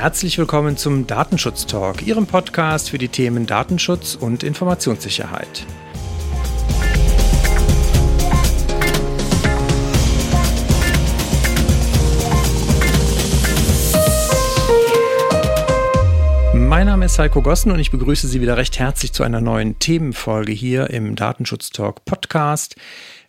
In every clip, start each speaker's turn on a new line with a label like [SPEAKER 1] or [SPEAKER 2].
[SPEAKER 1] Herzlich willkommen zum Datenschutz Talk, Ihrem Podcast für die Themen Datenschutz und Informationssicherheit. Mein Name ist Heiko Gossen und ich begrüße Sie wieder recht herzlich zu einer neuen Themenfolge hier im Datenschutz Talk Podcast.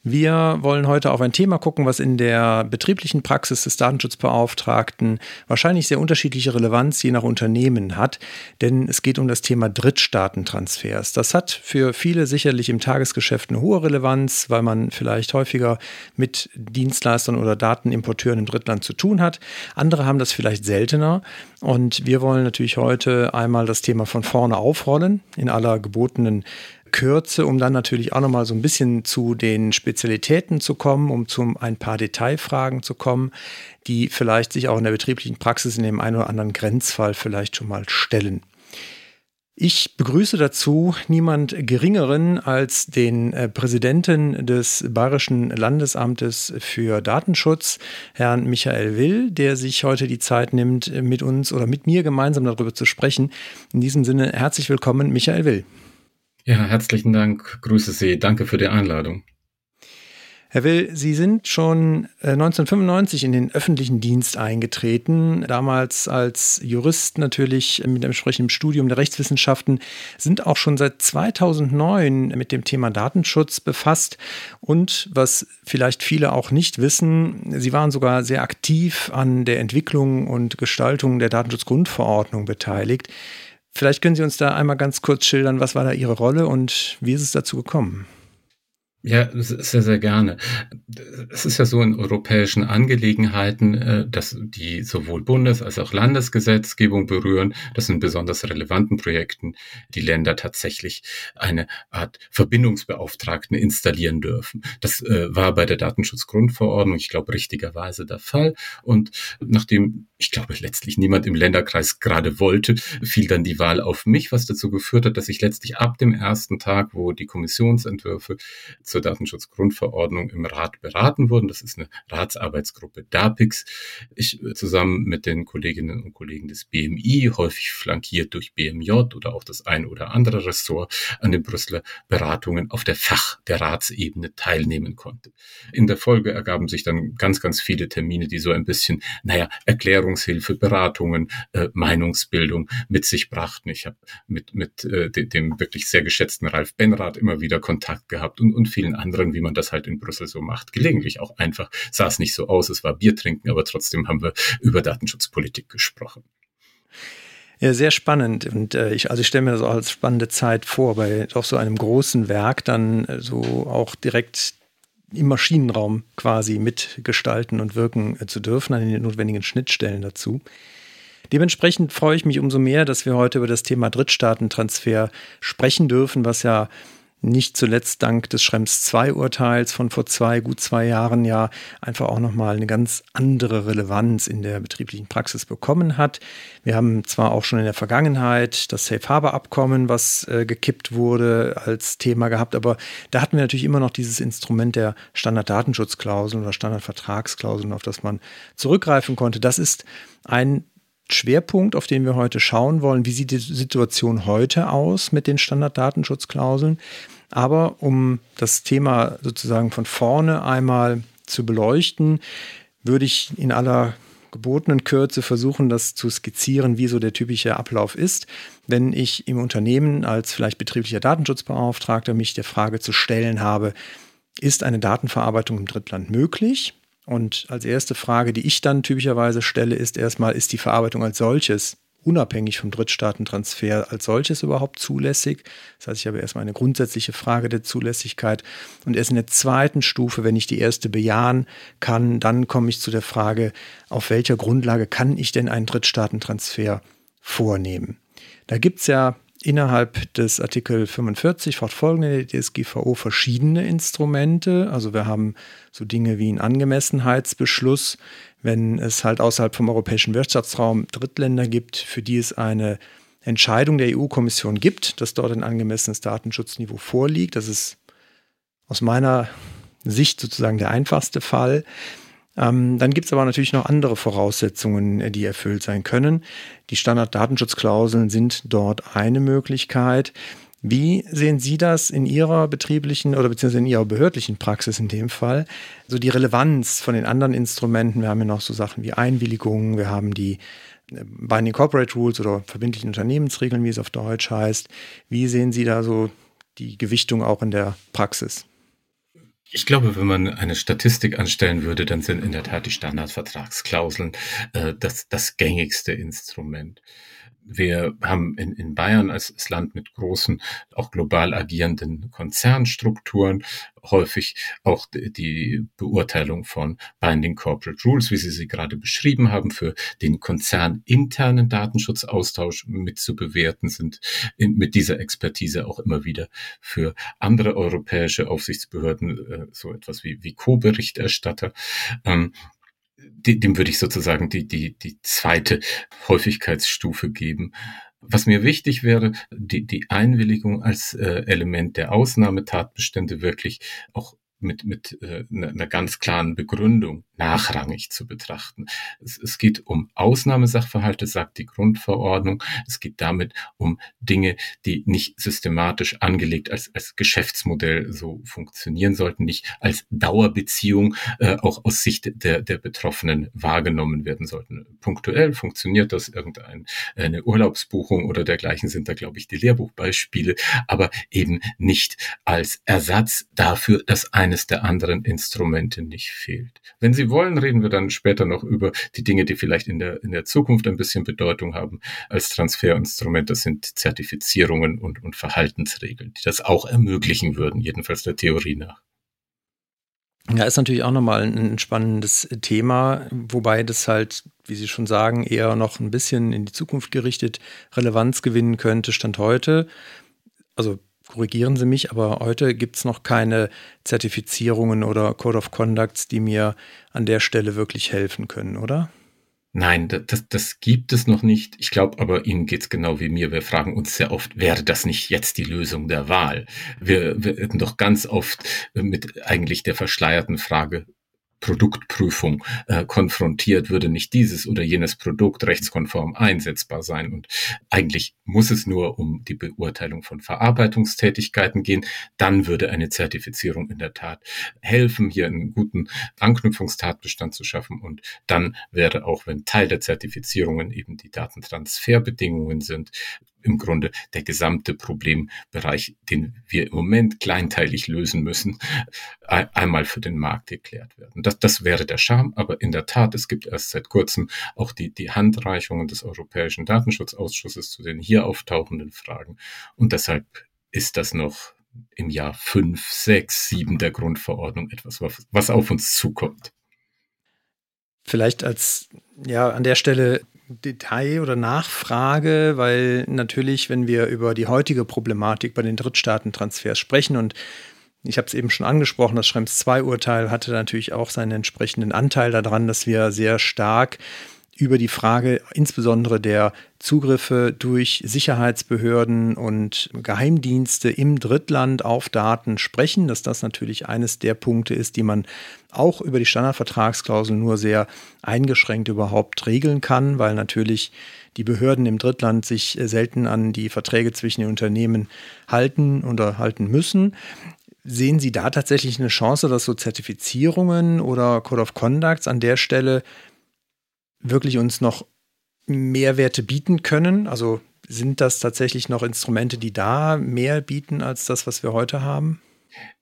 [SPEAKER 1] Wir wollen heute auf ein Thema gucken, was in der betrieblichen Praxis des Datenschutzbeauftragten wahrscheinlich sehr unterschiedliche Relevanz je nach Unternehmen hat, denn es geht um das Thema Drittstaatentransfers. Das hat für viele sicherlich im Tagesgeschäft eine hohe Relevanz, weil man vielleicht häufiger mit Dienstleistern oder Datenimporteuren im Drittland zu tun hat. Andere haben das vielleicht seltener und wir wollen natürlich heute einmal das Thema von vorne aufrollen in aller gebotenen Kürze, um dann natürlich auch nochmal so ein bisschen zu den Spezialitäten zu kommen, um zu ein paar Detailfragen zu kommen, die vielleicht sich auch in der betrieblichen Praxis in dem einen oder anderen Grenzfall vielleicht schon mal stellen. Ich begrüße dazu niemand Geringeren als den äh, Präsidenten des Bayerischen Landesamtes für Datenschutz, Herrn Michael Will, der sich heute die Zeit nimmt, mit uns oder mit mir gemeinsam darüber zu sprechen. In diesem Sinne herzlich willkommen, Michael Will.
[SPEAKER 2] Ja, herzlichen Dank. Grüße Sie. Danke für die Einladung.
[SPEAKER 1] Herr Will, Sie sind schon 1995 äh, in den öffentlichen Dienst eingetreten, damals als Jurist natürlich mit entsprechendem Studium der Rechtswissenschaften, sind auch schon seit 2009 mit dem Thema Datenschutz befasst und was vielleicht viele auch nicht wissen, Sie waren sogar sehr aktiv an der Entwicklung und Gestaltung der Datenschutzgrundverordnung beteiligt. Vielleicht können Sie uns da einmal ganz kurz schildern, was war da Ihre Rolle und wie ist es dazu gekommen?
[SPEAKER 2] Ja, sehr, sehr gerne. Es ist ja so in europäischen Angelegenheiten, äh, dass die sowohl Bundes- als auch Landesgesetzgebung berühren, dass in besonders relevanten Projekten die Länder tatsächlich eine Art Verbindungsbeauftragten installieren dürfen. Das äh, war bei der Datenschutzgrundverordnung, ich glaube, richtigerweise der Fall. Und nachdem, ich glaube, letztlich niemand im Länderkreis gerade wollte, fiel dann die Wahl auf mich, was dazu geführt hat, dass ich letztlich ab dem ersten Tag, wo die Kommissionsentwürfe zur Datenschutzgrundverordnung im Rat beraten wurden. Das ist eine Ratsarbeitsgruppe DAPIX. Ich äh, zusammen mit den Kolleginnen und Kollegen des BMI, häufig flankiert durch BMJ oder auch das ein oder andere Ressort, an den Brüsseler Beratungen auf der Fach- der Ratsebene teilnehmen konnte. In der Folge ergaben sich dann ganz, ganz viele Termine, die so ein bisschen, naja, Erklärungshilfe, Beratungen, äh, Meinungsbildung mit sich brachten. Ich habe mit, mit äh, dem wirklich sehr geschätzten Ralf Benrath immer wieder Kontakt gehabt und, und vielen anderen, wie man das halt in Brüssel so macht. Gelegentlich auch einfach, sah es nicht so aus, es war Bier trinken, aber trotzdem haben wir über Datenschutzpolitik gesprochen.
[SPEAKER 1] Ja, sehr spannend. Und äh, ich, also ich stelle mir das auch als spannende Zeit vor, bei auf so einem großen Werk dann äh, so auch direkt im Maschinenraum quasi mitgestalten und wirken äh, zu dürfen, an den notwendigen Schnittstellen dazu. Dementsprechend freue ich mich umso mehr, dass wir heute über das Thema Drittstaatentransfer sprechen dürfen, was ja nicht zuletzt dank des Schrems II-Urteils von vor zwei, gut zwei Jahren ja einfach auch nochmal eine ganz andere Relevanz in der betrieblichen Praxis bekommen hat. Wir haben zwar auch schon in der Vergangenheit das Safe Harbor Abkommen, was äh, gekippt wurde, als Thema gehabt, aber da hatten wir natürlich immer noch dieses Instrument der Standarddatenschutzklauseln oder Standardvertragsklauseln, auf das man zurückgreifen konnte. Das ist ein Schwerpunkt, auf den wir heute schauen wollen. Wie sieht die Situation heute aus mit den Standarddatenschutzklauseln? Aber um das Thema sozusagen von vorne einmal zu beleuchten, würde ich in aller gebotenen Kürze versuchen, das zu skizzieren, wie so der typische Ablauf ist, wenn ich im Unternehmen als vielleicht betrieblicher Datenschutzbeauftragter mich der Frage zu stellen habe, ist eine Datenverarbeitung im Drittland möglich? Und als erste Frage, die ich dann typischerweise stelle, ist erstmal, ist die Verarbeitung als solches unabhängig vom Drittstaatentransfer als solches überhaupt zulässig? Das heißt, ich habe erstmal eine grundsätzliche Frage der Zulässigkeit. Und erst in der zweiten Stufe, wenn ich die erste bejahen kann, dann komme ich zu der Frage, auf welcher Grundlage kann ich denn einen Drittstaatentransfer vornehmen? Da gibt es ja innerhalb des Artikel 45 fortfolgende DSGVO verschiedene Instrumente. Also wir haben so Dinge wie einen Angemessenheitsbeschluss, wenn es halt außerhalb vom europäischen Wirtschaftsraum Drittländer gibt, für die es eine Entscheidung der EU-Kommission gibt, dass dort ein angemessenes Datenschutzniveau vorliegt. Das ist aus meiner Sicht sozusagen der einfachste Fall. Ähm, dann gibt es aber natürlich noch andere Voraussetzungen, die erfüllt sein können. Die Standarddatenschutzklauseln sind dort eine Möglichkeit. Wie sehen Sie das in Ihrer betrieblichen oder beziehungsweise in Ihrer behördlichen Praxis in dem Fall? So die Relevanz von den anderen Instrumenten. Wir haben ja noch so Sachen wie Einwilligungen, wir haben die äh, Binding Corporate Rules oder verbindlichen Unternehmensregeln, wie es auf Deutsch heißt. Wie sehen Sie da so die Gewichtung auch in der Praxis?
[SPEAKER 2] Ich glaube, wenn man eine Statistik anstellen würde, dann sind in der Tat die Standardvertragsklauseln äh, das, das gängigste Instrument. Wir haben in, in Bayern als, als Land mit großen, auch global agierenden Konzernstrukturen häufig auch die Beurteilung von Binding Corporate Rules, wie Sie sie gerade beschrieben haben, für den konzerninternen Datenschutzaustausch mitzubewerten, sind in, mit dieser Expertise auch immer wieder für andere europäische Aufsichtsbehörden äh, so etwas wie, wie Co-Berichterstatter. Ähm, dem würde ich sozusagen die, die, die zweite Häufigkeitsstufe geben. Was mir wichtig wäre, die, die Einwilligung als äh, Element der Ausnahmetatbestände wirklich auch mit, mit äh, einer ne ganz klaren Begründung nachrangig zu betrachten. Es, es geht um Ausnahmesachverhalte, sagt die Grundverordnung. Es geht damit um Dinge, die nicht systematisch angelegt als, als Geschäftsmodell so funktionieren sollten, nicht als Dauerbeziehung äh, auch aus Sicht der, der Betroffenen wahrgenommen werden sollten. Punktuell funktioniert das irgendeine Urlaubsbuchung oder dergleichen sind da, glaube ich, die Lehrbuchbeispiele, aber eben nicht als Ersatz dafür, dass eines der anderen Instrumente nicht fehlt. Wenn Sie wollen, reden wir dann später noch über die Dinge, die vielleicht in der, in der Zukunft ein bisschen Bedeutung haben als Transferinstrument. Das sind Zertifizierungen und, und Verhaltensregeln, die das auch ermöglichen würden, jedenfalls der Theorie nach.
[SPEAKER 1] Ja, ist natürlich auch nochmal ein spannendes Thema, wobei das halt, wie Sie schon sagen, eher noch ein bisschen in die Zukunft gerichtet Relevanz gewinnen könnte, Stand heute. Also korrigieren Sie mich, aber heute gibt es noch keine Zertifizierungen oder Code of Conducts, die mir an der Stelle wirklich helfen können, oder?
[SPEAKER 2] Nein, das, das gibt es noch nicht. Ich glaube aber, Ihnen geht's genau wie mir. Wir fragen uns sehr oft, wäre das nicht jetzt die Lösung der Wahl? Wir werden doch ganz oft mit eigentlich der verschleierten Frage Produktprüfung äh, konfrontiert, würde nicht dieses oder jenes Produkt rechtskonform einsetzbar sein. Und eigentlich muss es nur um die Beurteilung von Verarbeitungstätigkeiten gehen. Dann würde eine Zertifizierung in der Tat helfen, hier einen guten Anknüpfungstatbestand zu schaffen. Und dann wäre auch, wenn Teil der Zertifizierungen eben die Datentransferbedingungen sind, im Grunde der gesamte Problembereich, den wir im Moment kleinteilig lösen müssen, einmal für den Markt geklärt werden. Das, das wäre der Charme, aber in der Tat, es gibt erst seit kurzem auch die, die Handreichungen des Europäischen Datenschutzausschusses zu den hier auftauchenden Fragen. Und deshalb ist das noch im Jahr fünf, sechs, sieben der Grundverordnung etwas, was auf uns zukommt.
[SPEAKER 1] Vielleicht als ja an der Stelle Detail oder Nachfrage, weil natürlich, wenn wir über die heutige Problematik bei den Drittstaatentransfers sprechen und ich habe es eben schon angesprochen, das Schrems II-Urteil hatte natürlich auch seinen entsprechenden Anteil daran, dass wir sehr stark über die Frage insbesondere der Zugriffe durch Sicherheitsbehörden und Geheimdienste im Drittland auf Daten sprechen, dass das natürlich eines der Punkte ist, die man auch über die Standardvertragsklausel nur sehr eingeschränkt überhaupt regeln kann, weil natürlich die Behörden im Drittland sich selten an die Verträge zwischen den Unternehmen halten oder halten müssen. Sehen Sie da tatsächlich eine Chance, dass so Zertifizierungen oder Code of Conducts an der Stelle wirklich uns noch Mehrwerte bieten können? Also sind das tatsächlich noch Instrumente, die da mehr bieten als das, was wir heute haben?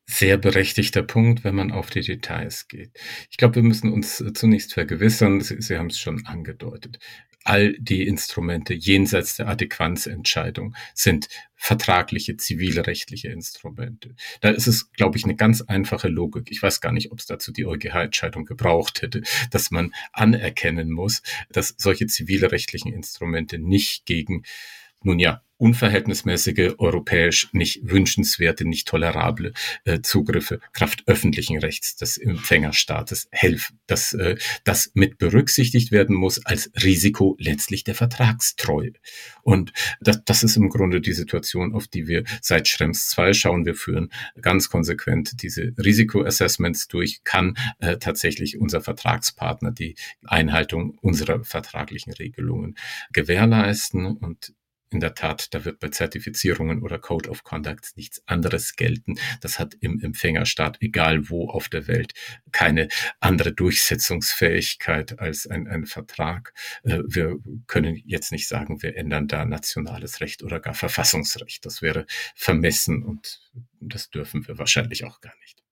[SPEAKER 2] Sehr berechtigter Punkt, wenn man auf die Details geht. Ich glaube, wir müssen uns zunächst vergewissern, Sie, Sie haben es schon angedeutet, all die Instrumente jenseits der Adäquanzentscheidung sind vertragliche, zivilrechtliche Instrumente. Da ist es, glaube ich, eine ganz einfache Logik. Ich weiß gar nicht, ob es dazu die EuGH-Entscheidung gebraucht hätte, dass man anerkennen muss, dass solche zivilrechtlichen Instrumente nicht gegen nun ja, unverhältnismäßige, europäisch nicht wünschenswerte, nicht tolerable äh, Zugriffe Kraft öffentlichen Rechts des Empfängerstaates helfen. Dass äh, das mit berücksichtigt werden muss als Risiko letztlich der Vertragstreue. Und das, das ist im Grunde die Situation, auf die wir seit Schrems 2 schauen. Wir führen ganz konsequent diese Risikoassessments durch. Kann äh, tatsächlich unser Vertragspartner die Einhaltung unserer vertraglichen Regelungen gewährleisten? Und in der Tat, da wird bei Zertifizierungen oder Code of Conduct nichts anderes gelten. Das hat im Empfängerstaat, egal wo auf der Welt, keine andere Durchsetzungsfähigkeit als ein, ein Vertrag. Äh, wir können jetzt nicht sagen, wir ändern da nationales Recht oder gar Verfassungsrecht. Das wäre vermessen und das dürfen wir wahrscheinlich auch gar nicht.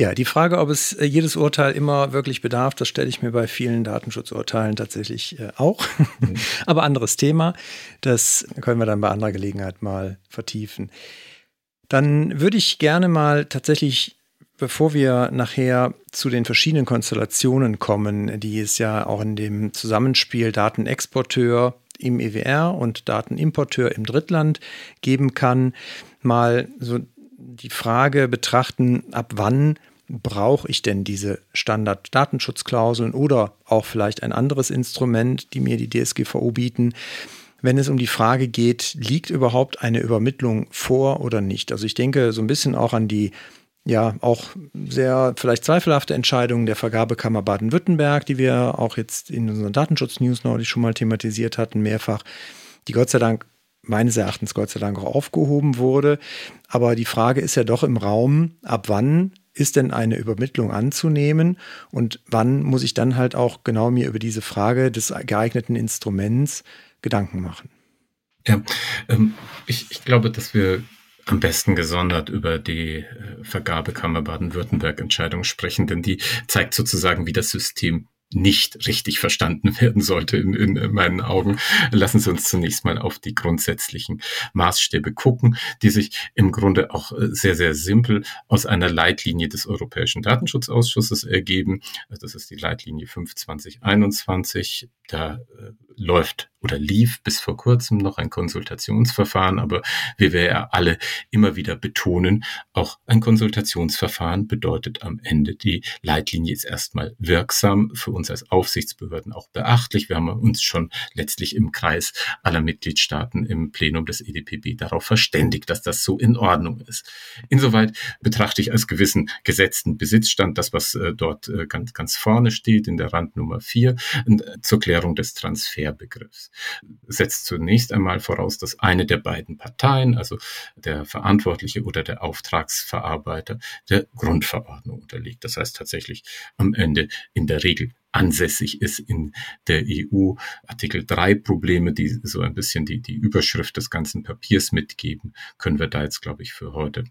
[SPEAKER 1] Ja, die Frage, ob es äh, jedes Urteil immer wirklich bedarf, das stelle ich mir bei vielen Datenschutzurteilen tatsächlich äh, auch. Mhm. Aber anderes Thema. Das können wir dann bei anderer Gelegenheit mal vertiefen. Dann würde ich gerne mal tatsächlich, bevor wir nachher zu den verschiedenen Konstellationen kommen, die es ja auch in dem Zusammenspiel Datenexporteur im EWR und Datenimporteur im Drittland geben kann, mal so die Frage betrachten, ab wann brauche ich denn diese Standard-Datenschutzklauseln oder auch vielleicht ein anderes Instrument, die mir die DSGVO bieten, wenn es um die Frage geht, liegt überhaupt eine Übermittlung vor oder nicht? Also ich denke so ein bisschen auch an die ja auch sehr vielleicht zweifelhafte Entscheidung der Vergabekammer Baden-Württemberg, die wir auch jetzt in unseren Datenschutz-News neulich schon mal thematisiert hatten, mehrfach, die Gott sei Dank meines Erachtens Gott sei Dank auch aufgehoben wurde. Aber die Frage ist ja doch im Raum, ab wann ist denn eine Übermittlung anzunehmen und wann muss ich dann halt auch genau mir über diese Frage des geeigneten Instruments Gedanken machen?
[SPEAKER 2] Ja, ähm, ich, ich glaube, dass wir am besten gesondert über die äh, Vergabekammer Baden-Württemberg-Entscheidung sprechen, denn die zeigt sozusagen, wie das System nicht richtig verstanden werden sollte in, in meinen Augen. Lassen Sie uns zunächst mal auf die grundsätzlichen Maßstäbe gucken, die sich im Grunde auch äh, sehr, sehr simpel aus einer Leitlinie des Europäischen Datenschutzausschusses ergeben. Das ist die Leitlinie 52021. Da äh, läuft oder lief bis vor kurzem noch ein Konsultationsverfahren, aber wie wir ja alle immer wieder betonen, auch ein Konsultationsverfahren bedeutet am Ende, die Leitlinie ist erstmal wirksam, für uns als Aufsichtsbehörden auch beachtlich. Wir haben uns schon letztlich im Kreis aller Mitgliedstaaten im Plenum des EDPB darauf verständigt, dass das so in Ordnung ist. Insoweit betrachte ich als gewissen gesetzten Besitzstand das, was äh, dort äh, ganz, ganz vorne steht in der Randnummer 4 äh, zur Klärung des Transferbegriffs setzt zunächst einmal voraus, dass eine der beiden Parteien, also der Verantwortliche oder der Auftragsverarbeiter, der Grundverordnung unterliegt. Das heißt tatsächlich am Ende in der Regel ansässig ist in der EU. Artikel 3 Probleme, die so ein bisschen die, die Überschrift des ganzen Papiers mitgeben, können wir da jetzt, glaube ich, für heute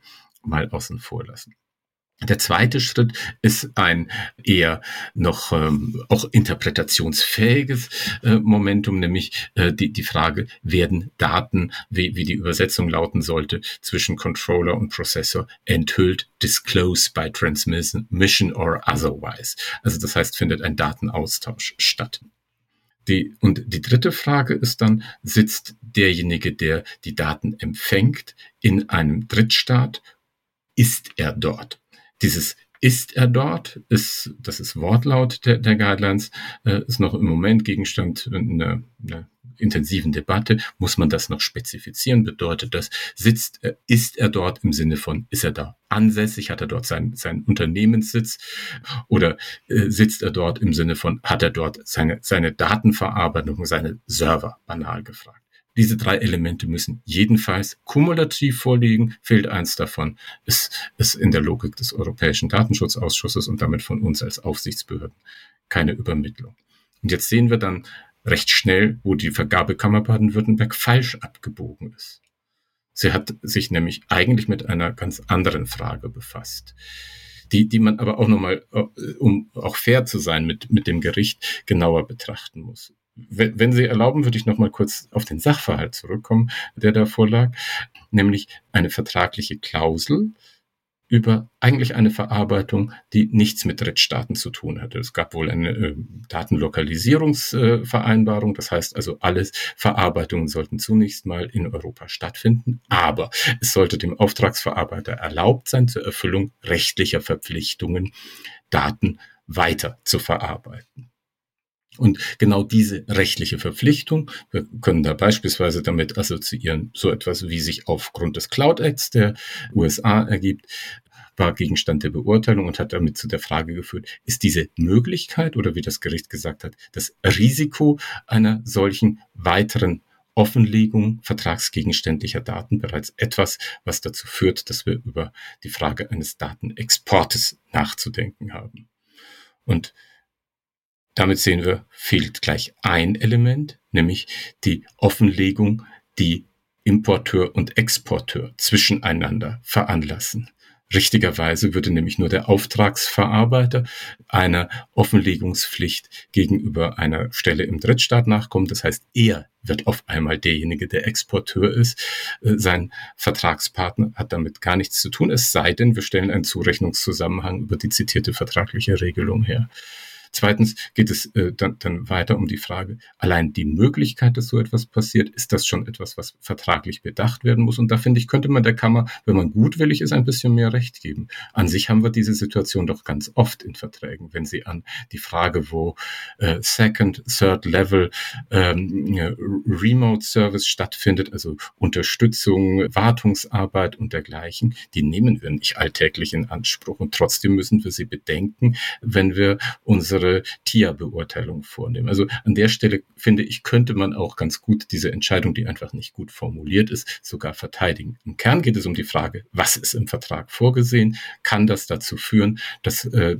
[SPEAKER 2] mal außen vor lassen. Der zweite Schritt ist ein eher noch ähm, auch interpretationsfähiges äh, Momentum, nämlich äh, die, die Frage, werden Daten, wie, wie die Übersetzung lauten sollte, zwischen Controller und Prozessor enthüllt, disclosed by transmission or otherwise. Also das heißt, findet ein Datenaustausch statt. Die, und die dritte Frage ist dann, sitzt derjenige, der die Daten empfängt, in einem Drittstaat? Ist er dort? Dieses ist er dort, ist, das ist Wortlaut der, der Guidelines, äh, ist noch im Moment Gegenstand einer, einer intensiven Debatte. Muss man das noch spezifizieren? Bedeutet das, sitzt, äh, ist er dort im Sinne von, ist er da ansässig, hat er dort seinen, seinen Unternehmenssitz oder äh, sitzt er dort im Sinne von, hat er dort seine, seine Datenverarbeitung, seine Server, banal gefragt. Diese drei Elemente müssen jedenfalls kumulativ vorliegen. Fehlt eins davon, ist, ist in der Logik des Europäischen Datenschutzausschusses und damit von uns als Aufsichtsbehörden keine Übermittlung. Und jetzt sehen wir dann recht schnell, wo die Vergabekammer Baden-Württemberg falsch abgebogen ist. Sie hat sich nämlich eigentlich mit einer ganz anderen Frage befasst, die, die man aber auch nochmal, äh, um auch fair zu sein mit, mit dem Gericht, genauer betrachten muss wenn Sie erlauben, würde ich noch mal kurz auf den Sachverhalt zurückkommen, der da vorlag, nämlich eine vertragliche Klausel über eigentlich eine Verarbeitung, die nichts mit Drittstaaten zu tun hatte. Es gab wohl eine äh, Datenlokalisierungsvereinbarung, äh, das heißt also, alle Verarbeitungen sollten zunächst mal in Europa stattfinden, aber es sollte dem Auftragsverarbeiter erlaubt sein, zur Erfüllung rechtlicher Verpflichtungen Daten weiter zu verarbeiten. Und genau diese rechtliche Verpflichtung, wir können da beispielsweise damit assoziieren, so etwas wie sich aufgrund des Cloud Acts der USA ergibt, war Gegenstand der Beurteilung und hat damit zu der Frage geführt, ist diese Möglichkeit oder wie das Gericht gesagt hat, das Risiko einer solchen weiteren Offenlegung vertragsgegenständlicher Daten bereits etwas, was dazu führt, dass wir über die Frage eines Datenexportes nachzudenken haben. Und damit sehen wir, fehlt gleich ein Element, nämlich die Offenlegung, die Importeur und Exporteur zwischeneinander veranlassen. Richtigerweise würde nämlich nur der Auftragsverarbeiter einer Offenlegungspflicht gegenüber einer Stelle im Drittstaat nachkommen. Das heißt, er wird auf einmal derjenige, der Exporteur ist. Äh, sein Vertragspartner hat damit gar nichts zu tun, es sei denn, wir stellen einen Zurechnungszusammenhang über die zitierte vertragliche Regelung her. Zweitens geht es äh, dann, dann weiter um die Frage, allein die Möglichkeit, dass so etwas passiert, ist das schon etwas, was vertraglich bedacht werden muss? Und da finde ich, könnte man der Kammer, wenn man gutwillig ist, ein bisschen mehr Recht geben. An sich haben wir diese Situation doch ganz oft in Verträgen, wenn Sie an die Frage, wo äh, Second, Third Level ähm, Remote Service stattfindet, also Unterstützung, Wartungsarbeit und dergleichen, die nehmen wir nicht alltäglich in Anspruch. Und trotzdem müssen wir sie bedenken, wenn wir unsere unsere TIA-Beurteilung vornehmen. Also an der Stelle finde ich, könnte man auch ganz gut diese Entscheidung, die einfach nicht gut formuliert ist, sogar verteidigen. Im Kern geht es um die Frage, was ist im Vertrag vorgesehen? Kann das dazu führen, dass äh,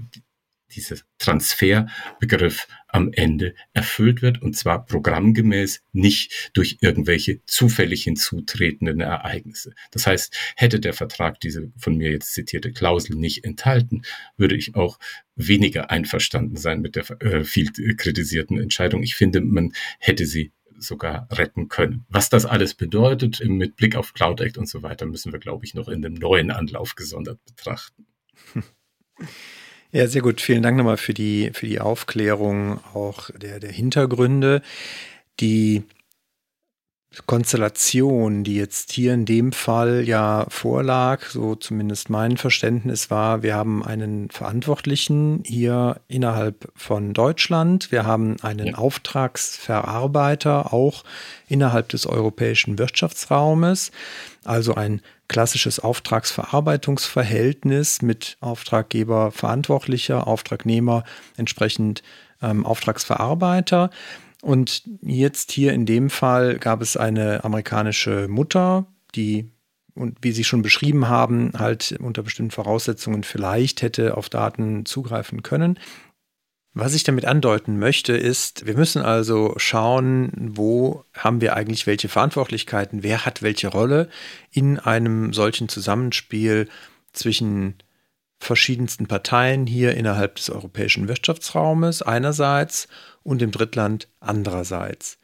[SPEAKER 2] dieser Transferbegriff am Ende erfüllt wird und zwar programmgemäß, nicht durch irgendwelche zufällig hinzutretenden Ereignisse. Das heißt, hätte der Vertrag diese von mir jetzt zitierte Klausel nicht enthalten, würde ich auch weniger einverstanden sein mit der äh, viel kritisierten Entscheidung. Ich finde, man hätte sie sogar retten können. Was das alles bedeutet mit Blick auf Cloud Act und so weiter, müssen wir, glaube ich, noch in einem neuen Anlauf gesondert betrachten.
[SPEAKER 1] Ja, sehr gut. Vielen Dank nochmal für die, für die Aufklärung auch der, der Hintergründe. Die Konstellation, die jetzt hier in dem Fall ja vorlag, so zumindest mein Verständnis war, wir haben einen Verantwortlichen hier innerhalb von Deutschland, wir haben einen ja. Auftragsverarbeiter auch innerhalb des europäischen Wirtschaftsraumes, also ein klassisches Auftragsverarbeitungsverhältnis mit Auftraggeber, Verantwortlicher, Auftragnehmer, entsprechend ähm, Auftragsverarbeiter. Und jetzt hier in dem Fall gab es eine amerikanische Mutter, die und wie Sie schon beschrieben haben, halt unter bestimmten Voraussetzungen vielleicht hätte auf Daten zugreifen können. Was ich damit andeuten möchte, ist, wir müssen also schauen, wo haben wir eigentlich welche Verantwortlichkeiten, wer hat welche Rolle in einem solchen Zusammenspiel zwischen verschiedensten Parteien hier innerhalb des europäischen Wirtschaftsraumes einerseits und dem Drittland andererseits.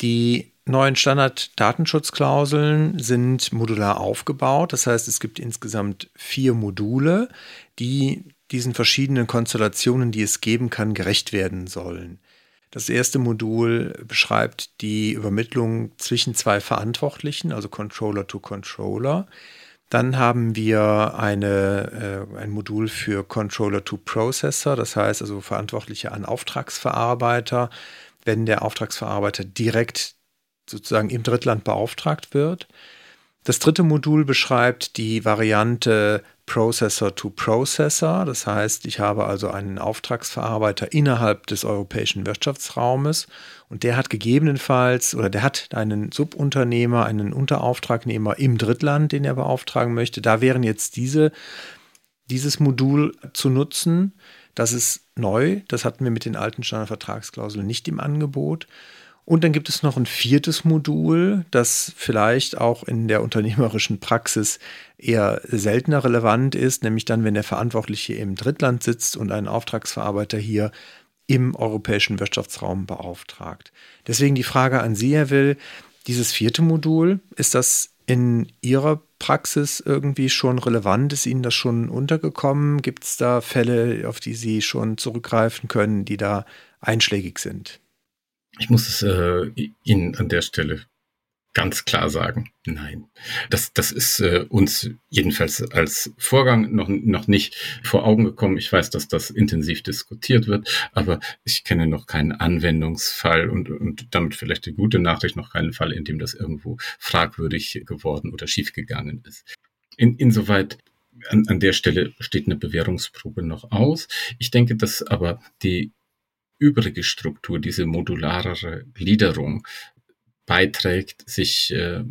[SPEAKER 1] Die neuen Standard-Datenschutzklauseln sind modular aufgebaut. Das heißt, es gibt insgesamt vier Module, die diesen verschiedenen Konstellationen, die es geben kann, gerecht werden sollen. Das erste Modul beschreibt die Übermittlung zwischen zwei Verantwortlichen, also Controller to Controller. Dann haben wir eine, äh, ein Modul für Controller to Processor, das heißt also Verantwortliche an Auftragsverarbeiter, wenn der Auftragsverarbeiter direkt sozusagen im Drittland beauftragt wird. Das dritte Modul beschreibt die Variante Processor to Processor. Das heißt, ich habe also einen Auftragsverarbeiter innerhalb des europäischen Wirtschaftsraumes und der hat gegebenenfalls oder der hat einen Subunternehmer, einen Unterauftragnehmer im Drittland, den er beauftragen möchte. Da wären jetzt diese, dieses Modul zu nutzen. Das ist neu. Das hatten wir mit den alten Standardvertragsklauseln nicht im Angebot. Und dann gibt es noch ein viertes Modul, das vielleicht auch in der unternehmerischen Praxis eher seltener relevant ist, nämlich dann, wenn der Verantwortliche im Drittland sitzt und einen Auftragsverarbeiter hier im europäischen Wirtschaftsraum beauftragt. Deswegen die Frage an Sie, Herr Will, dieses vierte Modul, ist das in Ihrer Praxis irgendwie schon relevant? Ist Ihnen das schon untergekommen? Gibt es da Fälle, auf die Sie schon zurückgreifen können, die da einschlägig sind?
[SPEAKER 2] Ich muss es äh, Ihnen an der Stelle ganz klar sagen, nein. Das, das ist äh, uns jedenfalls als Vorgang noch, noch nicht vor Augen gekommen. Ich weiß, dass das intensiv diskutiert wird, aber ich kenne noch keinen Anwendungsfall und, und damit vielleicht die gute Nachricht, noch keinen Fall, in dem das irgendwo fragwürdig geworden oder schiefgegangen ist. In, insoweit an, an der Stelle steht eine Bewährungsprobe noch aus. Ich denke, dass aber die übrige Struktur, diese modularere Gliederung, beiträgt, sich äh,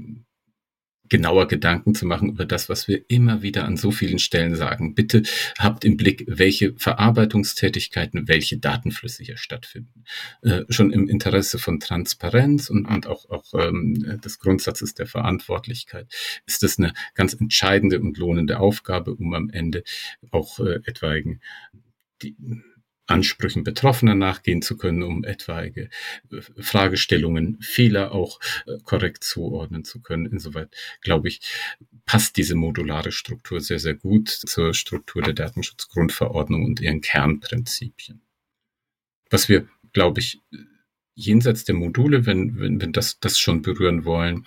[SPEAKER 2] genauer Gedanken zu machen über das, was wir immer wieder an so vielen Stellen sagen. Bitte habt im Blick, welche Verarbeitungstätigkeiten, welche Datenflüsse hier stattfinden. Äh, schon im Interesse von Transparenz und, und auch, auch ähm, des Grundsatzes der Verantwortlichkeit ist das eine ganz entscheidende und lohnende Aufgabe, um am Ende auch äh, etwaigen die, Ansprüchen Betroffener nachgehen zu können, um etwaige äh, Fragestellungen, Fehler auch äh, korrekt zuordnen zu können. Insoweit, glaube ich, passt diese modulare Struktur sehr, sehr gut zur Struktur der Datenschutzgrundverordnung und ihren Kernprinzipien. Was wir, glaube ich, jenseits der Module, wenn, wenn, wenn das, das schon berühren wollen,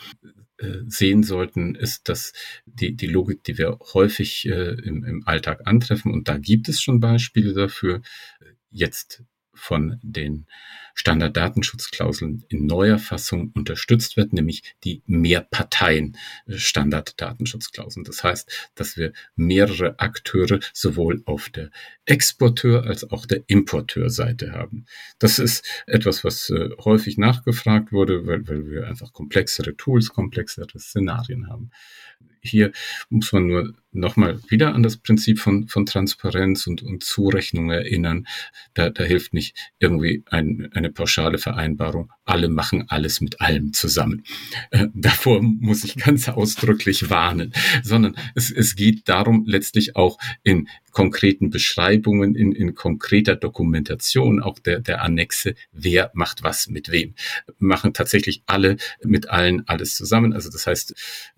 [SPEAKER 2] äh, sehen sollten, ist, dass die, die Logik, die wir häufig äh, im, im Alltag antreffen, und da gibt es schon Beispiele dafür, jetzt von den Standarddatenschutzklauseln in neuer Fassung unterstützt wird, nämlich die Mehrparteien-Standarddatenschutzklauseln. Das heißt, dass wir mehrere Akteure sowohl auf der Exporteur- als auch der Importeurseite haben. Das ist etwas, was äh, häufig nachgefragt wurde, weil, weil wir einfach komplexere Tools, komplexere Szenarien haben hier muss man nur nochmal wieder an das Prinzip von, von Transparenz und, und Zurechnung erinnern. Da, da hilft nicht irgendwie ein, eine pauschale Vereinbarung. Alle machen alles mit allem zusammen. Äh, davor muss ich ganz ausdrücklich warnen, sondern es, es geht darum, letztlich auch in konkreten Beschreibungen, in, in konkreter Dokumentation auch der, der Annexe, wer macht was mit wem. Machen tatsächlich alle mit allen alles zusammen. Also das heißt,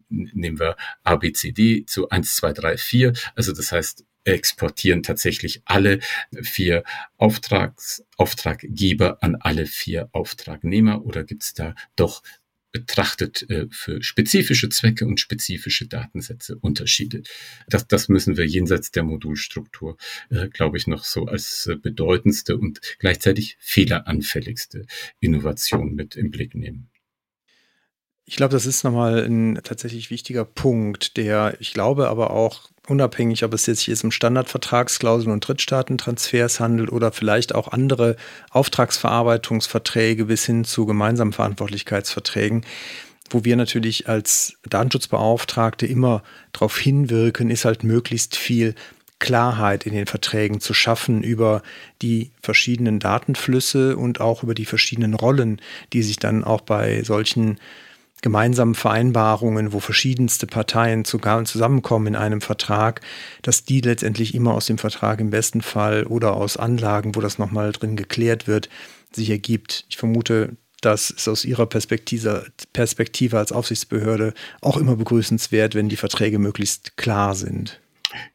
[SPEAKER 2] nehmen wir ABCD zu 1, 2, 3, 4. Also das heißt, exportieren tatsächlich alle vier Auftrags, Auftraggeber an alle vier Auftragnehmer oder gibt es da doch betrachtet äh, für spezifische Zwecke und spezifische Datensätze Unterschiede. Das, das müssen wir jenseits der Modulstruktur, äh, glaube ich, noch so als äh, bedeutendste und gleichzeitig fehleranfälligste Innovation mit im Blick nehmen.
[SPEAKER 1] Ich glaube, das ist nochmal ein tatsächlich wichtiger Punkt, der ich glaube aber auch unabhängig, ob es jetzt hier um Standardvertragsklauseln und Drittstaatentransfers handelt oder vielleicht auch andere Auftragsverarbeitungsverträge bis hin zu gemeinsamen Verantwortlichkeitsverträgen, wo wir natürlich als Datenschutzbeauftragte immer darauf hinwirken, ist halt möglichst viel Klarheit in den Verträgen zu schaffen über die verschiedenen Datenflüsse und auch über die verschiedenen Rollen, die sich dann auch bei solchen gemeinsamen Vereinbarungen, wo verschiedenste Parteien zusammenkommen in einem Vertrag, dass die letztendlich immer aus dem Vertrag im besten Fall oder aus Anlagen, wo das nochmal drin geklärt wird, sich ergibt. Ich vermute, das ist aus Ihrer Perspektive, Perspektive als Aufsichtsbehörde auch immer begrüßenswert, wenn die Verträge möglichst klar sind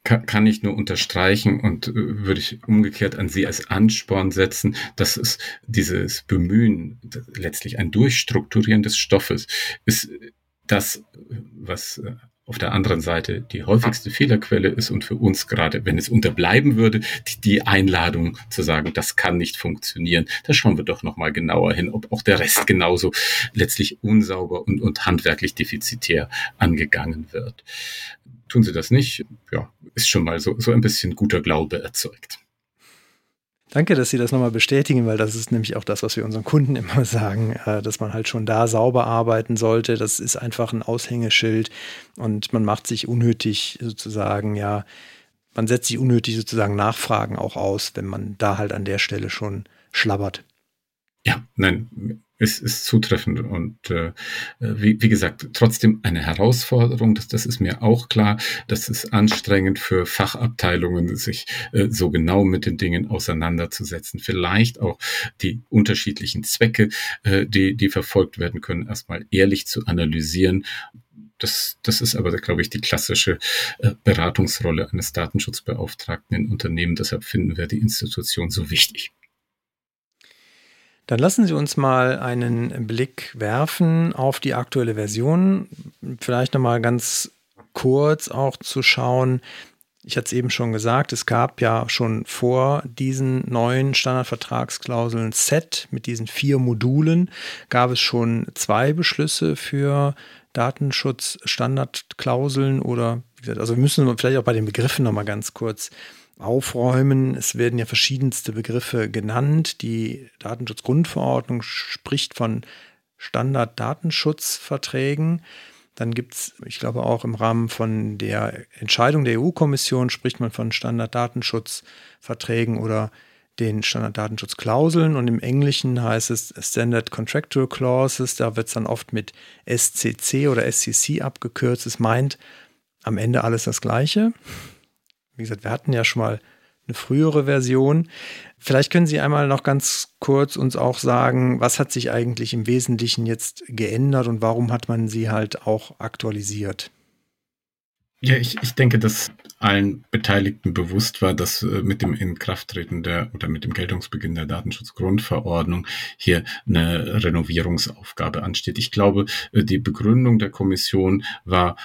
[SPEAKER 2] kann, kann ich nur unterstreichen und äh, würde ich umgekehrt an Sie als Ansporn setzen, dass es dieses Bemühen, letztlich ein Durchstrukturieren des Stoffes, ist das, was äh, auf der anderen Seite die häufigste Fehlerquelle ist und für uns gerade, wenn es unterbleiben würde, die, die Einladung zu sagen, das kann nicht funktionieren. Da schauen wir doch nochmal genauer hin, ob auch der Rest genauso letztlich unsauber und, und handwerklich defizitär angegangen wird. Tun sie das nicht, ja, ist schon mal so, so ein bisschen guter Glaube erzeugt.
[SPEAKER 1] Danke, dass Sie das nochmal bestätigen, weil das ist nämlich auch das, was wir unseren Kunden immer sagen, äh, dass man halt schon da sauber arbeiten sollte. Das ist einfach ein Aushängeschild und man macht sich unnötig sozusagen, ja, man setzt sich unnötig sozusagen Nachfragen auch aus, wenn man da halt an der Stelle schon schlabbert.
[SPEAKER 2] Ja, nein, ist, ist zutreffend und äh, wie, wie gesagt, trotzdem eine Herausforderung, das, das ist mir auch klar. Das ist anstrengend für Fachabteilungen, sich äh, so genau mit den Dingen auseinanderzusetzen. Vielleicht auch die unterschiedlichen Zwecke, äh, die, die verfolgt werden können, erstmal ehrlich zu analysieren Das, das ist aber, glaube ich, die klassische äh, Beratungsrolle eines Datenschutzbeauftragten in Unternehmen. Deshalb finden wir die Institution so wichtig.
[SPEAKER 1] Dann lassen Sie uns mal einen Blick werfen auf die aktuelle Version. Vielleicht nochmal ganz kurz auch zu schauen. Ich hatte es eben schon gesagt, es gab ja schon vor diesen neuen Standardvertragsklauseln Set mit diesen vier Modulen, gab es schon zwei Beschlüsse für Datenschutzstandardklauseln oder, wie gesagt, also wir müssen vielleicht auch bei den Begriffen nochmal ganz kurz aufräumen. Es werden ja verschiedenste Begriffe genannt. Die Datenschutzgrundverordnung spricht von Standarddatenschutzverträgen. Dann gibt es, ich glaube auch im Rahmen von der Entscheidung der EU-Kommission spricht man von Standarddatenschutzverträgen oder den Standarddatenschutzklauseln und im Englischen heißt es Standard Contractual Clauses, da wird es dann oft mit SCC oder SCC abgekürzt. Es meint am Ende alles das Gleiche. Wie gesagt, wir hatten ja schon mal eine frühere Version. Vielleicht können Sie einmal noch ganz kurz uns auch sagen, was hat sich eigentlich im Wesentlichen jetzt geändert und warum hat man sie halt auch aktualisiert?
[SPEAKER 2] Ja, ich, ich denke, dass allen Beteiligten bewusst war, dass äh, mit dem Inkrafttreten der oder mit dem Geltungsbeginn der Datenschutzgrundverordnung hier eine Renovierungsaufgabe ansteht. Ich glaube, äh, die Begründung der Kommission war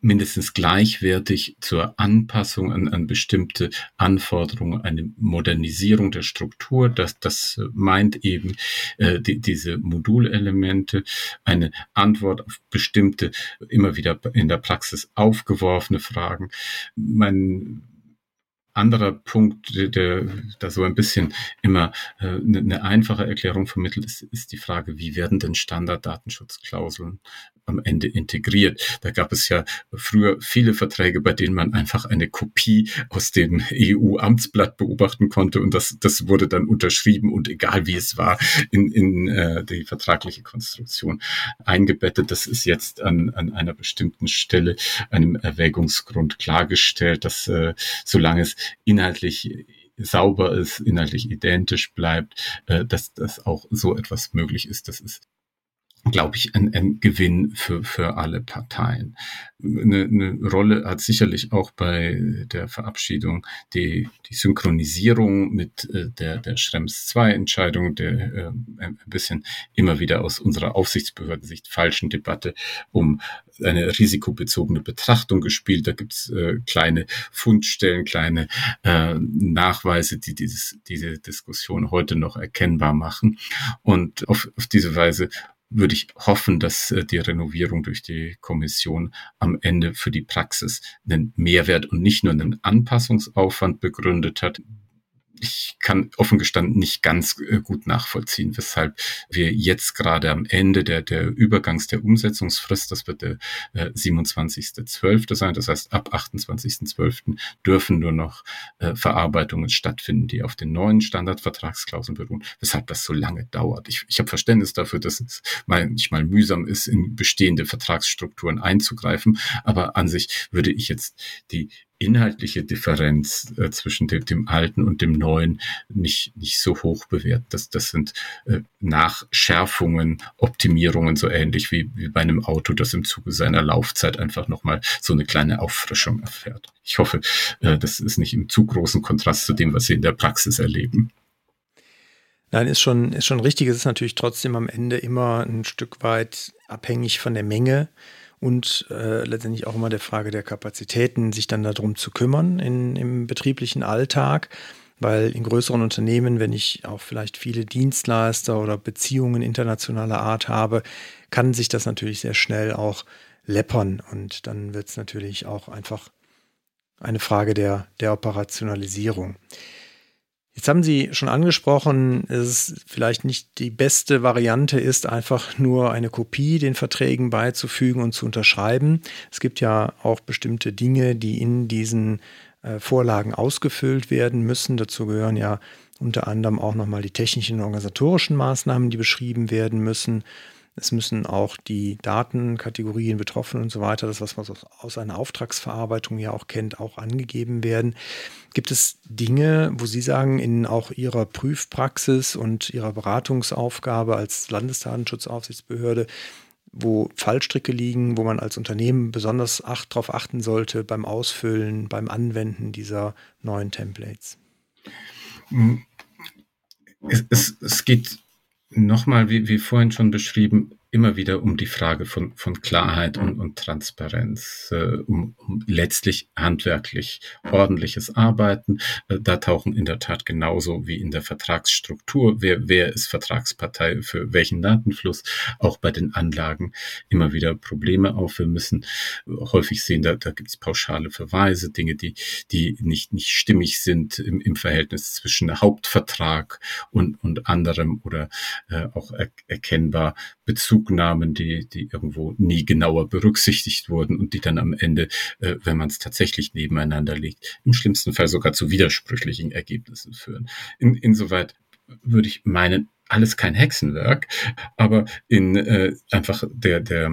[SPEAKER 2] mindestens gleichwertig zur Anpassung an, an bestimmte Anforderungen, eine Modernisierung der Struktur. Das, das meint eben äh, die, diese Modulelemente, eine Antwort auf bestimmte immer wieder in der Praxis aufgeworfene Fragen. Mein anderer Punkt, der, da so ein bisschen immer äh, eine, eine einfache Erklärung vermittelt, ist, ist die Frage, wie werden denn Standarddatenschutzklauseln am Ende integriert? Da gab es ja früher viele Verträge, bei denen man einfach eine Kopie aus dem EU-Amtsblatt beobachten konnte und das, das wurde dann unterschrieben und egal wie es war, in, in äh, die vertragliche Konstruktion eingebettet. Das ist jetzt an, an einer bestimmten Stelle, einem Erwägungsgrund klargestellt, dass äh, solange es inhaltlich sauber ist, inhaltlich identisch bleibt, äh, dass das auch so etwas möglich ist. Das ist glaube ich, ein, ein Gewinn für, für alle Parteien. Eine, eine Rolle hat sicherlich auch bei der Verabschiedung die, die Synchronisierung mit äh, der, der Schrems II-Entscheidung, der äh, ein bisschen immer wieder aus unserer Aufsichtsbehördensicht falschen Debatte um eine risikobezogene Betrachtung gespielt. Da gibt's äh, kleine Fundstellen, kleine äh, Nachweise, die dieses, diese Diskussion heute noch erkennbar machen. Und auf, auf diese Weise würde ich hoffen, dass äh, die Renovierung durch die Kommission am Ende für die Praxis einen Mehrwert und nicht nur einen Anpassungsaufwand begründet hat, ich kann offen gestanden nicht ganz äh, gut nachvollziehen, weshalb wir jetzt gerade am Ende der, der Übergangs der Umsetzungsfrist, das wird der äh, 27.12. sein, das heißt ab 28.12. dürfen nur noch äh, Verarbeitungen stattfinden, die auf den neuen Standardvertragsklauseln beruhen, weshalb das so lange dauert. Ich, ich habe Verständnis dafür, dass es manchmal mühsam ist, in bestehende Vertragsstrukturen einzugreifen, aber an sich würde ich jetzt die inhaltliche Differenz äh, zwischen dem, dem, alten und dem neuen nicht, nicht so hoch bewertet. Das, das sind äh, Nachschärfungen, Optimierungen, so ähnlich wie, wie bei einem Auto, das im Zuge seiner Laufzeit einfach nochmal so eine kleine Auffrischung erfährt. Ich hoffe, äh, das ist nicht im zu großen Kontrast zu dem, was Sie in der Praxis erleben.
[SPEAKER 1] Nein, ist schon, ist schon richtig. Es ist natürlich trotzdem am Ende immer ein Stück weit abhängig von der Menge und äh, letztendlich auch immer der Frage der Kapazitäten, sich dann darum zu kümmern in, im betrieblichen Alltag. Weil in größeren Unternehmen, wenn ich auch vielleicht viele Dienstleister oder Beziehungen internationaler Art habe, kann sich das natürlich sehr schnell auch läppern. Und dann wird es natürlich auch einfach eine Frage der, der Operationalisierung. Jetzt haben Sie schon angesprochen, dass es vielleicht nicht die beste Variante ist, einfach nur eine Kopie den Verträgen beizufügen und zu unterschreiben. Es gibt ja auch bestimmte Dinge, die in diesen äh, Vorlagen ausgefüllt werden müssen. Dazu gehören ja unter anderem auch nochmal die technischen und organisatorischen Maßnahmen, die beschrieben werden müssen. Es müssen auch die Datenkategorien betroffen und so weiter, das, was man aus einer Auftragsverarbeitung ja auch kennt, auch angegeben werden. Gibt es Dinge, wo Sie sagen, in auch Ihrer Prüfpraxis und Ihrer Beratungsaufgabe als Landesdatenschutzaufsichtsbehörde wo Fallstricke liegen, wo man als Unternehmen besonders acht, darauf achten sollte beim Ausfüllen, beim Anwenden dieser neuen Templates?
[SPEAKER 2] Es, es, es geht nochmal, wie, wie vorhin schon beschrieben, immer wieder um die Frage von, von Klarheit und, und Transparenz, äh, um, um letztlich handwerklich ordentliches Arbeiten. Äh, da tauchen in der Tat genauso wie in der Vertragsstruktur, wer, wer ist Vertragspartei für welchen Datenfluss, auch bei den Anlagen immer wieder Probleme auf. Wir müssen häufig sehen, da, da gibt es pauschale Verweise, Dinge, die, die nicht, nicht stimmig sind im, im Verhältnis zwischen Hauptvertrag und, und anderem oder äh, auch er, erkennbar Bezugnahmen, die, die irgendwo nie genauer berücksichtigt wurden und die dann am Ende, äh, wenn man es tatsächlich nebeneinander legt, im schlimmsten Fall sogar zu widersprüchlichen Ergebnissen führen. In, insoweit würde ich meinen, alles kein Hexenwerk, aber in äh, einfach der, der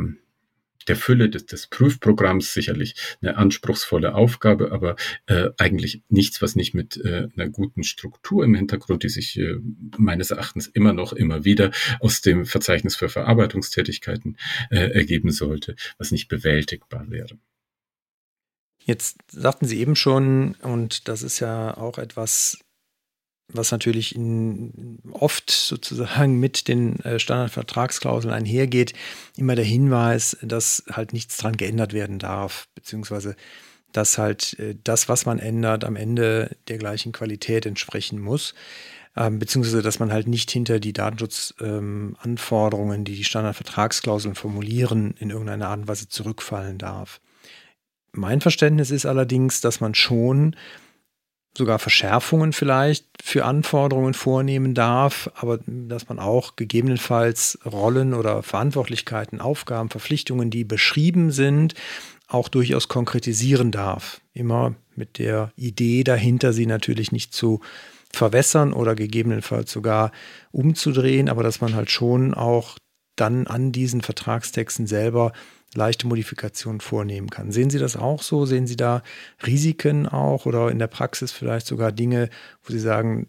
[SPEAKER 2] der Fülle des, des Prüfprogramms sicherlich eine anspruchsvolle Aufgabe, aber äh, eigentlich nichts, was nicht mit äh, einer guten Struktur im Hintergrund, die sich äh, meines Erachtens immer noch immer wieder aus dem Verzeichnis für Verarbeitungstätigkeiten äh, ergeben sollte, was nicht bewältigbar wäre.
[SPEAKER 1] Jetzt sagten Sie eben schon, und das ist ja auch etwas, was natürlich in, oft sozusagen mit den äh, Standardvertragsklauseln einhergeht, immer der Hinweis, dass halt nichts dran geändert werden darf, beziehungsweise dass halt äh, das, was man ändert, am Ende der gleichen Qualität entsprechen muss, ähm, beziehungsweise dass man halt nicht hinter die Datenschutzanforderungen, ähm, die die Standardvertragsklauseln formulieren, in irgendeiner Art und Weise zurückfallen darf. Mein Verständnis ist allerdings, dass man schon sogar Verschärfungen vielleicht für Anforderungen vornehmen darf, aber dass man auch gegebenenfalls Rollen oder Verantwortlichkeiten, Aufgaben, Verpflichtungen, die beschrieben sind, auch durchaus konkretisieren darf. Immer mit der Idee dahinter, sie natürlich nicht zu verwässern oder gegebenenfalls sogar umzudrehen, aber dass man halt schon auch dann an diesen Vertragstexten selber leichte Modifikationen vornehmen kann. Sehen Sie das auch so? Sehen Sie da Risiken auch oder in der Praxis vielleicht sogar Dinge, wo Sie sagen,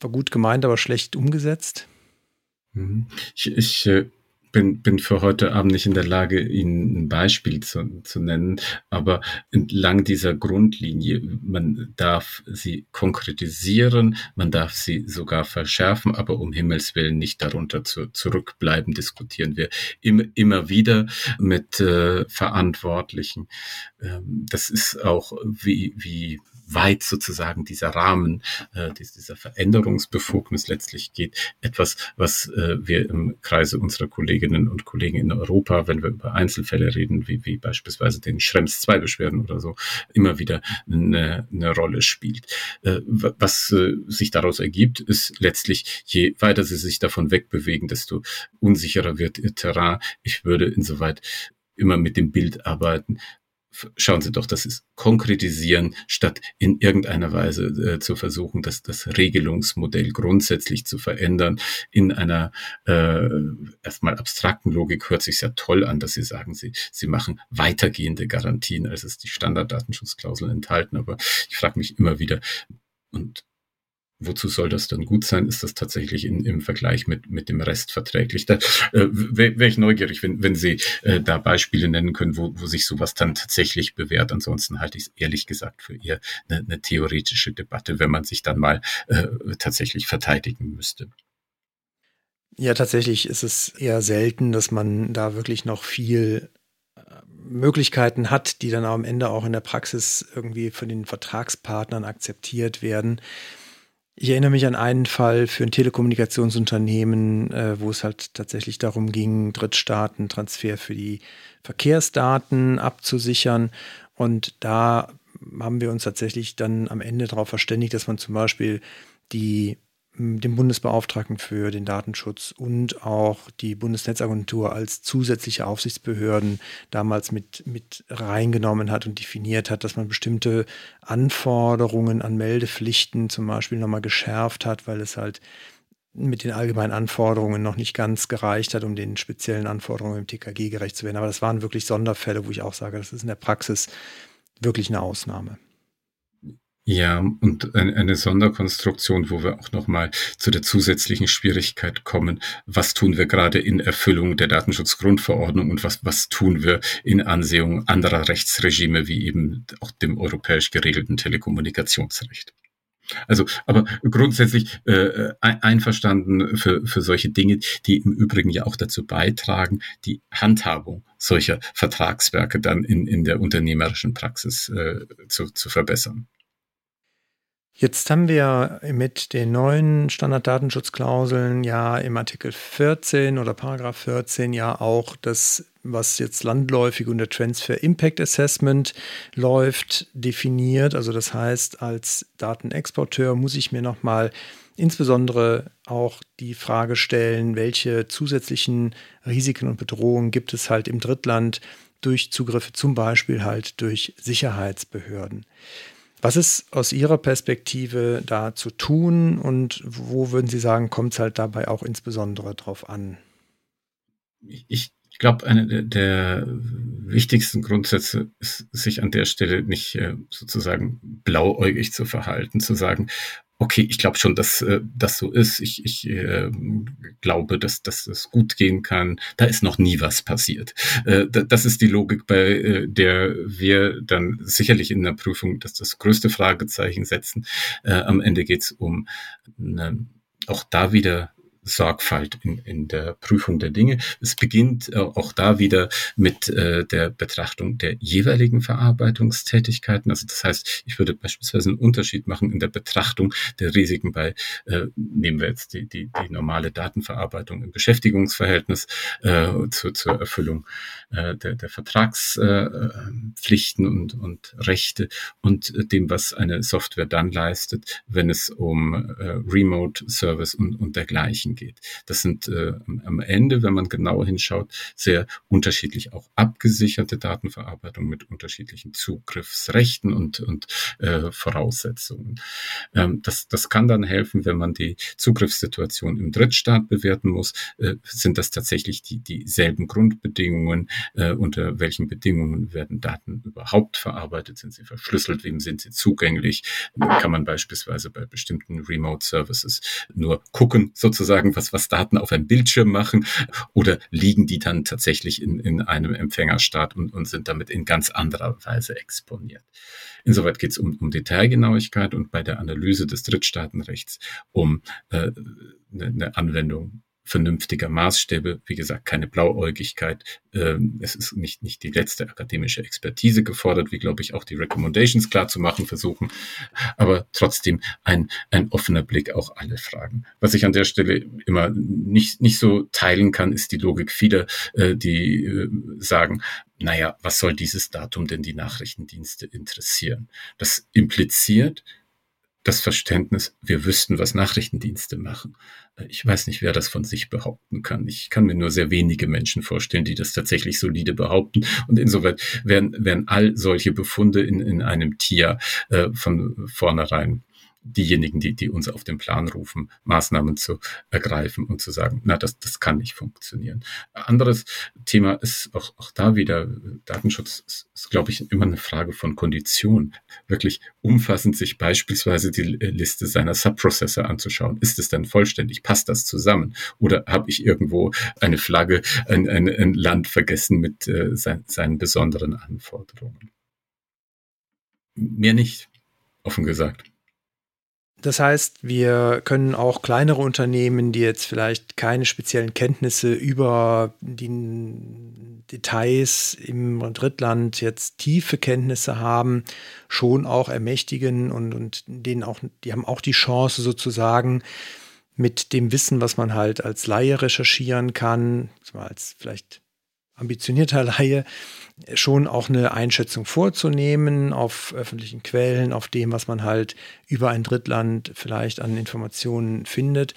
[SPEAKER 1] war gut gemeint, aber schlecht umgesetzt?
[SPEAKER 2] Mhm. Ich, ich äh, bin, bin für heute Abend nicht in der Lage, Ihnen ein Beispiel zu, zu nennen, aber entlang dieser Grundlinie, man darf sie konkretisieren, man darf sie sogar verschärfen, aber um Himmels Willen nicht darunter zu, zurückbleiben, diskutieren wir immer, immer wieder mit äh, Verantwortlichen. Ähm, das ist auch wie, wie weit sozusagen dieser Rahmen, äh, dieser Veränderungsbefugnis letztlich geht. Etwas, was äh, wir im Kreise unserer Kolleginnen und Kollegen in Europa, wenn wir über Einzelfälle reden, wie, wie beispielsweise den Schrems 2 Beschwerden oder so, immer wieder eine, eine Rolle spielt. Äh, was äh, sich daraus ergibt, ist letztlich, je weiter sie sich davon wegbewegen, desto unsicherer wird ihr Terrain. Ich würde insoweit immer mit dem Bild arbeiten, schauen Sie doch, das ist konkretisieren, statt in irgendeiner Weise äh, zu versuchen, das, das Regelungsmodell grundsätzlich zu verändern. In einer äh, erstmal abstrakten Logik hört sich ja toll an, dass Sie sagen, Sie, Sie machen weitergehende Garantien, als es die Standarddatenschutzklauseln enthalten. Aber ich frage mich immer wieder, und wozu soll das dann gut sein? Ist das tatsächlich in, im Vergleich mit, mit dem Rest verträglich? Da äh, wäre wär ich neugierig, wenn, wenn Sie äh, da Beispiele nennen können, wo, wo sich sowas dann tatsächlich bewährt. Ansonsten halte ich es ehrlich gesagt für eher eine, eine theoretische Debatte, wenn man sich dann mal äh, tatsächlich verteidigen müsste.
[SPEAKER 1] Ja, tatsächlich ist es eher selten, dass man da wirklich noch viel äh, Möglichkeiten hat, die dann am Ende auch in der Praxis irgendwie von den Vertragspartnern akzeptiert werden. Ich erinnere mich an einen Fall für ein Telekommunikationsunternehmen, äh, wo es halt tatsächlich darum ging, Drittstaaten-Transfer für die Verkehrsdaten abzusichern. Und da haben wir uns tatsächlich dann am Ende darauf verständigt, dass man zum Beispiel die dem Bundesbeauftragten für den Datenschutz und auch die Bundesnetzagentur als zusätzliche Aufsichtsbehörden damals mit, mit reingenommen hat und definiert hat, dass man bestimmte Anforderungen an Meldepflichten zum Beispiel nochmal geschärft hat, weil es halt mit den allgemeinen Anforderungen noch nicht ganz gereicht hat, um den speziellen Anforderungen im TKG gerecht zu werden. Aber das waren wirklich Sonderfälle, wo ich auch sage, das ist in der Praxis wirklich eine Ausnahme.
[SPEAKER 2] Ja, und eine Sonderkonstruktion, wo wir auch nochmal zu der zusätzlichen Schwierigkeit kommen. Was tun wir gerade in Erfüllung der Datenschutzgrundverordnung und was, was tun wir in Ansehung anderer Rechtsregime wie eben auch dem europäisch geregelten Telekommunikationsrecht? Also, aber grundsätzlich äh, einverstanden für, für solche Dinge, die im Übrigen ja auch dazu beitragen, die Handhabung solcher Vertragswerke dann in, in der unternehmerischen Praxis äh, zu, zu verbessern.
[SPEAKER 1] Jetzt haben wir mit den neuen Standarddatenschutzklauseln ja im Artikel 14 oder Paragraph 14 ja auch das, was jetzt landläufig unter Transfer Impact Assessment läuft, definiert. Also das heißt, als Datenexporteur muss ich mir nochmal insbesondere auch die Frage stellen, welche zusätzlichen Risiken und Bedrohungen gibt es halt im Drittland durch Zugriffe zum Beispiel halt durch Sicherheitsbehörden. Was ist aus Ihrer Perspektive da zu tun und wo würden Sie sagen, kommt es halt dabei auch insbesondere drauf an?
[SPEAKER 2] Ich glaube, eine der wichtigsten Grundsätze ist, sich an der Stelle nicht äh, sozusagen blauäugig zu verhalten, zu sagen, okay, ich glaube schon, dass äh, das so ist. Ich, ich äh, glaube, dass, dass das gut gehen kann. Da ist noch nie was passiert. Äh, das ist die Logik, bei äh, der wir dann sicherlich in der Prüfung das, das größte Fragezeichen setzen. Äh, am Ende geht es um eine, auch da wieder Sorgfalt in, in der Prüfung der Dinge. Es beginnt äh, auch da wieder mit äh, der Betrachtung der jeweiligen Verarbeitungstätigkeiten. Also das heißt, ich würde beispielsweise einen Unterschied machen in der Betrachtung der Risiken bei, äh, nehmen wir jetzt die, die, die normale Datenverarbeitung im Beschäftigungsverhältnis äh, zu, zur Erfüllung äh, der, der Vertragspflichten äh, und, und Rechte und dem, was eine Software dann leistet, wenn es um äh, Remote Service und, und dergleichen Bereichen geht. Das sind äh, am Ende, wenn man genau hinschaut, sehr unterschiedlich auch abgesicherte Datenverarbeitung mit unterschiedlichen Zugriffsrechten und, und äh, Voraussetzungen. Ähm, das, das kann dann helfen, wenn man die Zugriffssituation im Drittstaat bewerten muss. Äh, sind das tatsächlich die dieselben Grundbedingungen? Äh, unter welchen Bedingungen werden Daten überhaupt verarbeitet? Sind sie verschlüsselt? Wem sind sie zugänglich? Kann man beispielsweise bei bestimmten Remote Services nur gucken, sozusagen sagen, was, Daten auf einem Bildschirm machen oder liegen die dann tatsächlich in, in einem Empfängerstaat und, und sind damit in ganz anderer Weise exponiert. Insoweit geht es um, um Detailgenauigkeit und bei der Analyse des Drittstaatenrechts um äh, eine, eine Anwendung vernünftiger Maßstäbe. Wie gesagt, keine Blauäugigkeit. Ähm, es ist nicht, nicht die letzte akademische Expertise gefordert, wie, glaube ich, auch die Recommendations klar zu machen versuchen. Aber trotzdem ein, ein offener Blick auf alle Fragen. Was ich an der Stelle immer nicht, nicht so teilen kann, ist die Logik vieler, äh, die äh, sagen, naja, was soll dieses Datum denn die Nachrichtendienste interessieren? Das impliziert, das Verständnis, wir wüssten, was Nachrichtendienste machen. Äh, ich weiß nicht, wer das von sich behaupten kann. Ich kann mir nur sehr wenige Menschen vorstellen, die das tatsächlich solide behaupten. Und insoweit werden, werden all solche Befunde in, in einem Tier äh, von vornherein diejenigen, die, die uns auf den Plan rufen, Maßnahmen zu ergreifen und zu sagen, na, das, das kann nicht funktionieren. Anderes Thema ist auch, auch da wieder, Datenschutz ist, ist, glaube ich, immer eine Frage von Kondition. Wirklich umfassend sich beispielsweise die Liste seiner Subprocessor anzuschauen. Ist es denn vollständig? Passt das zusammen? Oder habe ich irgendwo eine Flagge, ein, ein, ein Land vergessen mit äh, sein, seinen besonderen Anforderungen? Mehr nicht, offen gesagt.
[SPEAKER 1] Das heißt, wir können auch kleinere Unternehmen, die jetzt vielleicht keine speziellen Kenntnisse über die Details im Drittland jetzt tiefe Kenntnisse haben, schon auch ermächtigen und, und denen auch, die haben auch die Chance sozusagen mit dem Wissen, was man halt als Laie recherchieren kann, als vielleicht ambitionierter Laie, schon auch eine Einschätzung vorzunehmen auf öffentlichen Quellen, auf dem, was man halt über ein Drittland vielleicht an Informationen findet.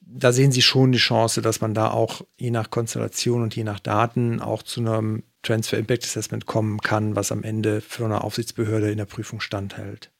[SPEAKER 1] Da sehen Sie schon die Chance, dass man da auch je nach Konstellation und je nach Daten auch zu einem Transfer Impact Assessment kommen kann, was am Ende für eine Aufsichtsbehörde in der Prüfung standhält.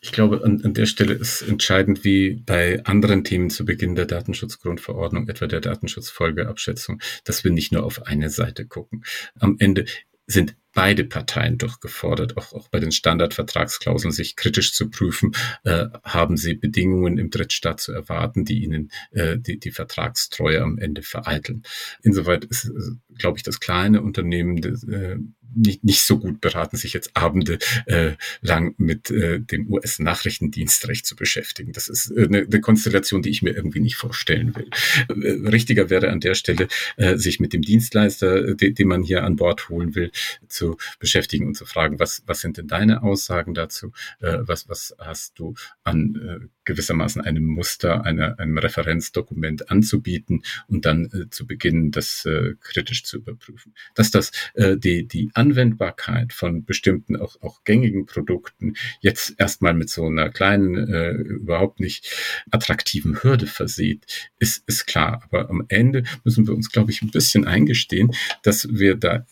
[SPEAKER 2] Ich glaube, an, an, der Stelle ist entscheidend, wie bei anderen Themen zu Beginn der Datenschutzgrundverordnung, etwa der Datenschutzfolgeabschätzung, dass wir nicht nur auf eine Seite gucken. Am Ende sind beide Parteien doch gefordert, auch, auch bei den Standardvertragsklauseln sich kritisch zu prüfen, äh, haben sie Bedingungen im Drittstaat zu erwarten, die ihnen äh, die, die Vertragstreue am Ende vereiteln. Insoweit ist, äh, glaube ich, das kleine Unternehmen äh, nicht, nicht so gut beraten, sich jetzt Abende äh, lang mit äh, dem US-Nachrichtendienstrecht zu beschäftigen. Das ist äh, eine, eine Konstellation, die ich mir irgendwie nicht vorstellen will. Äh, richtiger wäre an der Stelle, äh, sich mit dem Dienstleister, äh, den, den man hier an Bord holen will, zu beschäftigen und zu fragen, was, was sind denn deine Aussagen dazu? Äh, was, was hast du an äh, gewissermaßen einem Muster, einer, einem Referenzdokument anzubieten und dann äh, zu beginnen, das äh, kritisch zu überprüfen. Dass das äh, die, die Anwendbarkeit von bestimmten auch, auch gängigen Produkten jetzt erstmal mit so einer kleinen, äh, überhaupt nicht attraktiven Hürde versieht, ist, ist klar. Aber am Ende müssen wir uns, glaube ich, ein bisschen eingestehen, dass wir da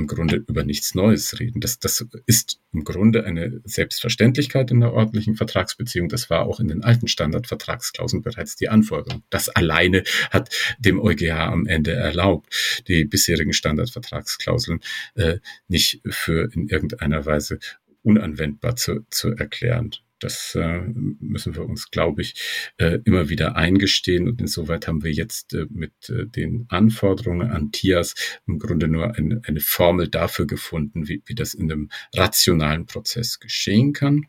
[SPEAKER 2] im Grunde über nichts Neues reden. Das, das ist im Grunde eine Selbstverständlichkeit in der ordentlichen Vertragsbeziehung. Das war auch in den alten Standardvertragsklauseln bereits die Anforderung. Das alleine hat dem EuGH am Ende erlaubt, die bisherigen Standardvertragsklauseln äh, nicht für in irgendeiner Weise unanwendbar zu, zu erklären. Das äh, müssen wir uns, glaube ich, äh, immer wieder eingestehen. Und insoweit haben wir jetzt äh, mit äh, den Anforderungen an TIAS im Grunde nur eine, eine Formel dafür gefunden, wie, wie das in einem rationalen Prozess geschehen kann.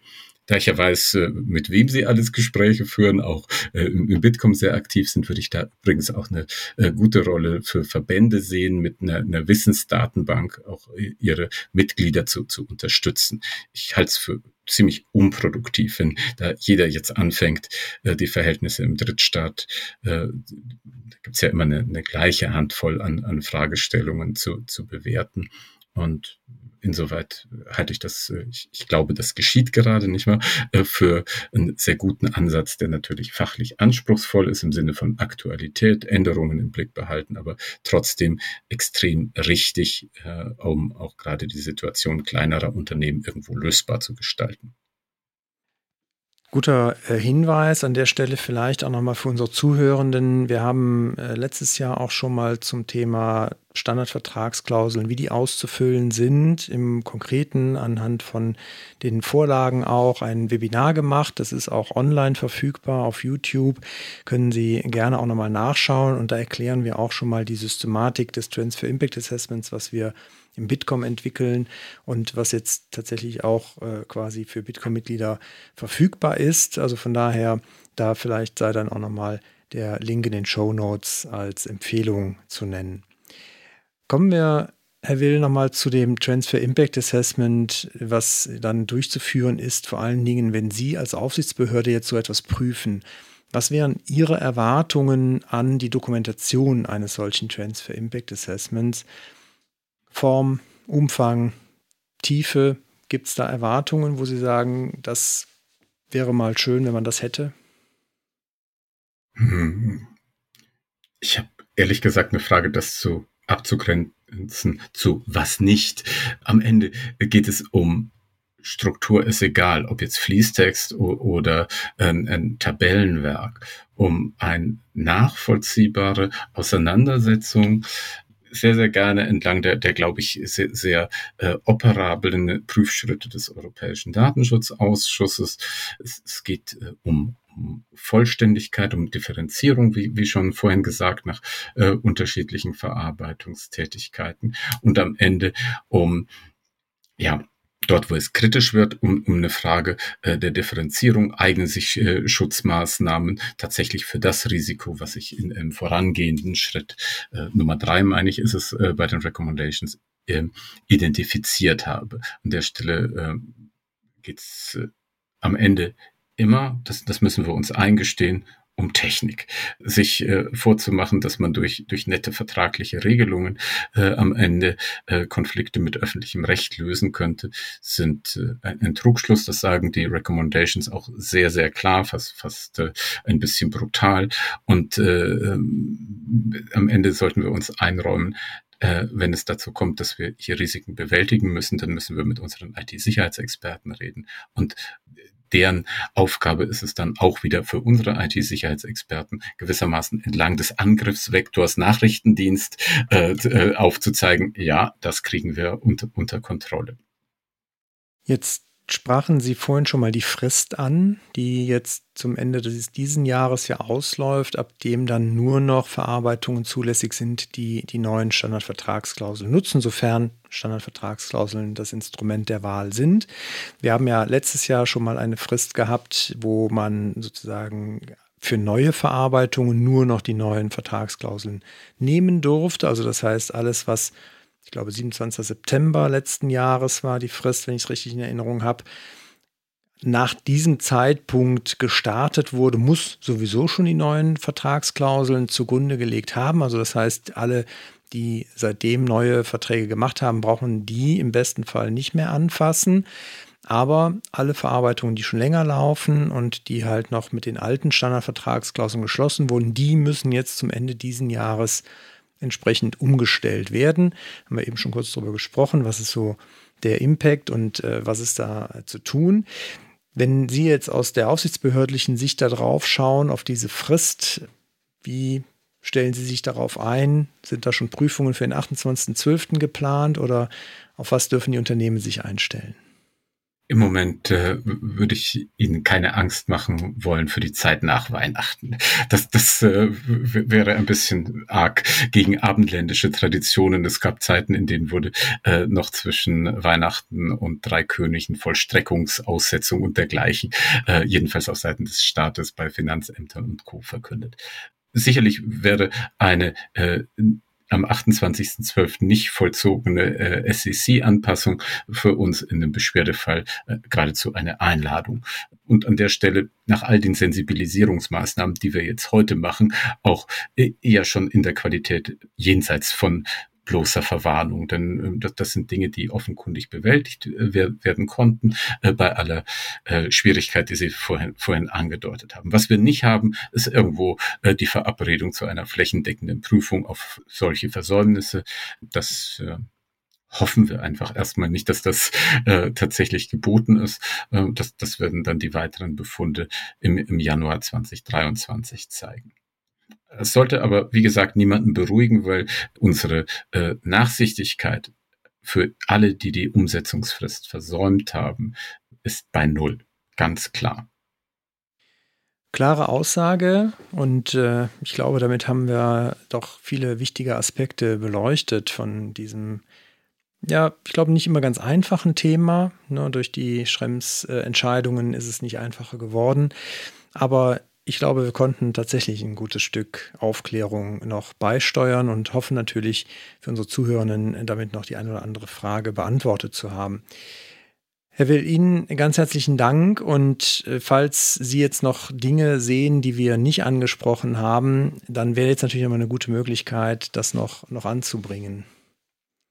[SPEAKER 2] Da ich ja weiß, äh, mit wem Sie alles Gespräche führen, auch äh, im Bitkom sehr aktiv sind, würde ich da übrigens auch eine gute Rolle für Verbände sehen, mit einer, einer Wissensdatenbank auch ihre Mitglieder zu, zu unterstützen. Ich halte es für ziemlich unproduktiv, wenn da jeder jetzt anfängt, die Verhältnisse im Drittstaat, da gibt es ja immer eine, eine gleiche Handvoll an, an Fragestellungen zu, zu bewerten. Und insoweit halte ich das, äh, ich, ich glaube, das geschieht gerade nicht mehr, äh, für einen sehr guten Ansatz, der natürlich fachlich anspruchsvoll ist im Sinne von Aktualität, Änderungen im Blick behalten, aber trotzdem extrem richtig, äh, um auch gerade die Situation kleinerer Unternehmen irgendwo lösbar zu gestalten.
[SPEAKER 1] Guter Hinweis an der Stelle vielleicht auch nochmal für unsere Zuhörenden. Wir haben letztes Jahr auch schon mal zum Thema Standardvertragsklauseln, wie die auszufüllen sind, im Konkreten anhand von den Vorlagen auch ein Webinar gemacht. Das ist auch online verfügbar auf YouTube. Können Sie gerne auch nochmal nachschauen. Und da erklären wir auch schon mal die Systematik des Transfer Impact Assessments, was wir im Bitkom entwickeln und was jetzt tatsächlich auch äh, quasi für Bitkom-Mitglieder verfügbar ist. Also von daher, da vielleicht sei dann auch nochmal der Link in den Show Notes als Empfehlung zu nennen. Kommen wir, Herr Will, nochmal zu dem Transfer Impact Assessment, was dann durchzuführen ist, vor allen Dingen, wenn Sie als Aufsichtsbehörde jetzt so etwas prüfen. Was wären Ihre Erwartungen an die Dokumentation eines solchen Transfer Impact Assessments? Form, Umfang, Tiefe, gibt es da Erwartungen, wo Sie sagen, das wäre mal schön, wenn man das hätte?
[SPEAKER 2] Hm. Ich habe ehrlich gesagt eine Frage, das zu abzugrenzen zu was nicht. Am Ende geht es um Struktur ist egal, ob jetzt Fließtext oder ein, ein Tabellenwerk, um eine nachvollziehbare Auseinandersetzung sehr, sehr gerne entlang der, der glaube ich, sehr, sehr äh, operablen Prüfschritte des Europäischen Datenschutzausschusses. Es, es geht äh, um Vollständigkeit, um Differenzierung, wie, wie schon vorhin gesagt, nach äh, unterschiedlichen Verarbeitungstätigkeiten und am Ende um ja dort, wo es kritisch wird, um, um eine Frage äh, der Differenzierung, eignen sich äh, Schutzmaßnahmen tatsächlich für das Risiko, was ich in im vorangehenden Schritt äh, Nummer drei, meine ich, ist es äh, bei den Recommendations äh, identifiziert habe. An der Stelle äh, geht es äh, am Ende immer, das, das müssen wir uns eingestehen, um Technik. Sich äh, vorzumachen, dass man durch, durch nette vertragliche Regelungen äh, am Ende äh, Konflikte mit öffentlichem Recht lösen könnte, sind äh, ein, ein Trugschluss. Das sagen die Recommendations auch sehr, sehr klar, fast, fast äh, ein bisschen brutal. Und äh, ähm, am Ende sollten wir uns einräumen, äh, wenn es dazu kommt, dass wir hier Risiken bewältigen müssen, dann müssen wir mit unseren IT-Sicherheitsexperten reden. Und deren Aufgabe ist es dann auch wieder für unsere IT-Sicherheitsexperten gewissermaßen entlang des Angriffsvektors Nachrichtendienst äh, äh, aufzuzeigen, ja, das kriegen wir unter, unter Kontrolle.
[SPEAKER 1] Jetzt sprachen Sie vorhin schon mal die Frist an, die jetzt zum Ende des, diesen Jahres ja ausläuft, ab dem dann nur noch Verarbeitungen zulässig sind, die die neuen Standardvertragsklauseln nutzen, sofern Standardvertragsklauseln das Instrument der Wahl sind. Wir haben ja letztes Jahr schon mal eine Frist gehabt, wo man sozusagen für neue Verarbeitungen nur noch die neuen Vertragsklauseln nehmen durfte. Also das heißt, alles, was ich glaube 27. September letzten Jahres war die Frist, wenn ich es richtig in Erinnerung habe, nach diesem Zeitpunkt gestartet wurde, muss sowieso schon die neuen Vertragsklauseln zugrunde gelegt haben. Also das heißt, alle, die seitdem neue Verträge gemacht haben, brauchen die im besten Fall nicht mehr anfassen. Aber alle Verarbeitungen, die schon länger laufen und die halt noch mit den alten Standardvertragsklauseln geschlossen wurden, die müssen jetzt zum Ende diesen Jahres entsprechend umgestellt werden. Haben wir eben schon kurz darüber gesprochen, was ist so der Impact und äh, was ist da zu tun. Wenn Sie jetzt aus der aufsichtsbehördlichen Sicht darauf schauen, auf diese Frist, wie stellen Sie sich darauf ein? Sind da schon Prüfungen für den 28.12. geplant oder auf was dürfen die Unternehmen sich einstellen?
[SPEAKER 2] Im Moment äh, würde ich Ihnen keine Angst machen wollen für die Zeit nach Weihnachten. Das, das äh, wäre ein bisschen arg gegen abendländische Traditionen. Es gab Zeiten, in denen wurde äh, noch zwischen Weihnachten und drei Königen Vollstreckungsaussetzung und dergleichen, äh, jedenfalls auf Seiten des Staates bei Finanzämtern und Co. verkündet. Sicherlich wäre eine äh, am 28.12. nicht vollzogene äh, SEC-Anpassung für uns in dem Beschwerdefall äh, geradezu eine Einladung. Und an der Stelle nach all den Sensibilisierungsmaßnahmen, die wir jetzt heute machen, auch äh, eher schon in der Qualität jenseits von bloßer Verwarnung. Denn äh, das, das sind Dinge, die offenkundig bewältigt äh, werden konnten äh, bei aller äh, Schwierigkeit, die Sie vorhin, vorhin angedeutet haben. Was wir nicht haben, ist irgendwo die Verabredung zu einer flächendeckenden Prüfung auf solche Versäumnisse. Das hoffen wir einfach erstmal nicht, dass das tatsächlich geboten ist. Äh, das, das werden dann die weiteren Befunde im, im Januar 2023 zeigen. Es sollte aber, wie gesagt, niemanden beruhigen, weil unsere äh, Nachsichtigkeit für alle, die die Umsetzungsfrist versäumt haben, ist bei Null. Ganz klar.
[SPEAKER 1] Klare Aussage und äh, ich glaube, damit haben wir doch viele wichtige Aspekte beleuchtet von diesem, ja, ich glaube, nicht immer ganz einfachen Thema. Ne? Durch die Schrems äh, ist es nicht einfacher geworden. Aber ich glaube, wir konnten tatsächlich ein gutes Stück Aufklärung noch beisteuern und hoffen natürlich für unsere Zuhörenden damit noch die eine oder andere Frage beantwortet zu haben. Herr Will, Ihnen ganz herzlichen Dank und äh, falls Sie jetzt noch Dinge sehen, die wir nicht angesprochen haben, dann wäre jetzt natürlich immer eine gute Möglichkeit, das noch, noch anzubringen.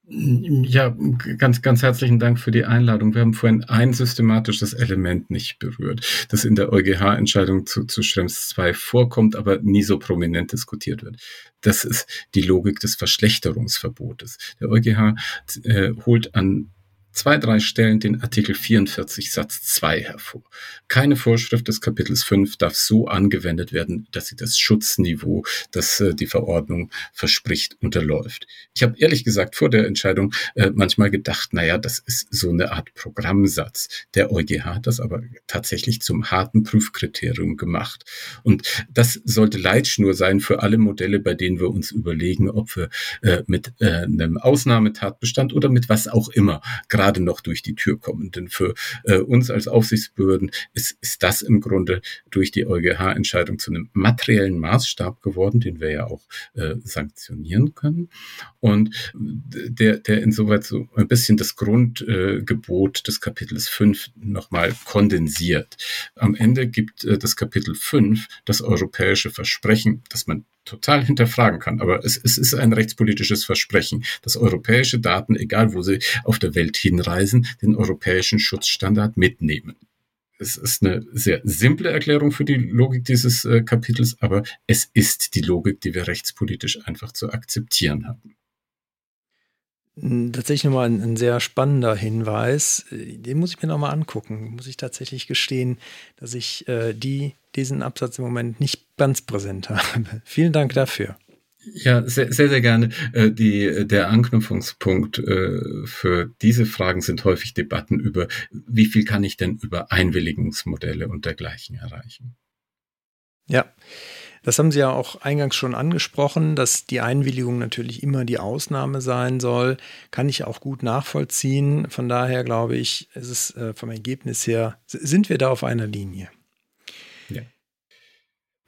[SPEAKER 2] Ja, ganz, ganz herzlichen Dank für die Einladung. Wir haben vorhin ein systematisches Element nicht berührt, das in der EuGH-Entscheidung zu, zu Schrems 2 vorkommt, aber nie so prominent diskutiert wird. Das ist die Logik des Verschlechterungsverbotes. Der EuGH äh, holt an zwei, drei Stellen den Artikel 44 Satz 2 hervor. Keine Vorschrift des Kapitels 5 darf so angewendet werden, dass sie das Schutzniveau, das äh, die Verordnung verspricht, unterläuft. Ich habe ehrlich gesagt vor der Entscheidung äh, manchmal gedacht, naja, das ist so eine Art Programmsatz. Der EuGH hat das aber tatsächlich zum harten Prüfkriterium gemacht. Und das sollte Leitschnur sein für alle Modelle, bei denen wir uns überlegen, ob wir äh, mit äh, einem Ausnahmetatbestand oder mit was auch immer noch durch die Tür kommen. Denn für äh, uns als Aufsichtsbehörden ist, ist das im Grunde durch die EuGH-Entscheidung zu einem materiellen Maßstab geworden, den wir ja auch äh, sanktionieren können. Und der, der insoweit so ein bisschen das Grundgebot äh, des Kapitels 5 nochmal kondensiert. Am Ende gibt äh, das Kapitel 5 das europäische Versprechen, dass man total hinterfragen kann. Aber es, es ist ein rechtspolitisches Versprechen, dass europäische Daten, egal wo sie auf der Welt hinreisen, den europäischen Schutzstandard mitnehmen. Es ist eine sehr simple Erklärung für die Logik dieses äh, Kapitels, aber es ist die Logik, die wir rechtspolitisch einfach zu akzeptieren haben.
[SPEAKER 1] Tatsächlich nochmal ein, ein sehr spannender Hinweis. Den muss ich mir nochmal angucken. Muss ich tatsächlich gestehen, dass ich äh, die, diesen Absatz im Moment nicht ganz präsent habe. Vielen Dank dafür.
[SPEAKER 2] Ja, sehr, sehr, sehr gerne. Äh, die, der Anknüpfungspunkt äh, für diese Fragen sind häufig Debatten über, wie viel kann ich denn über Einwilligungsmodelle und dergleichen erreichen.
[SPEAKER 1] Ja, das haben Sie ja auch eingangs schon angesprochen, dass die Einwilligung natürlich immer die Ausnahme sein soll. Kann ich auch gut nachvollziehen. Von daher glaube ich, ist es äh, vom Ergebnis her, sind wir da auf einer Linie.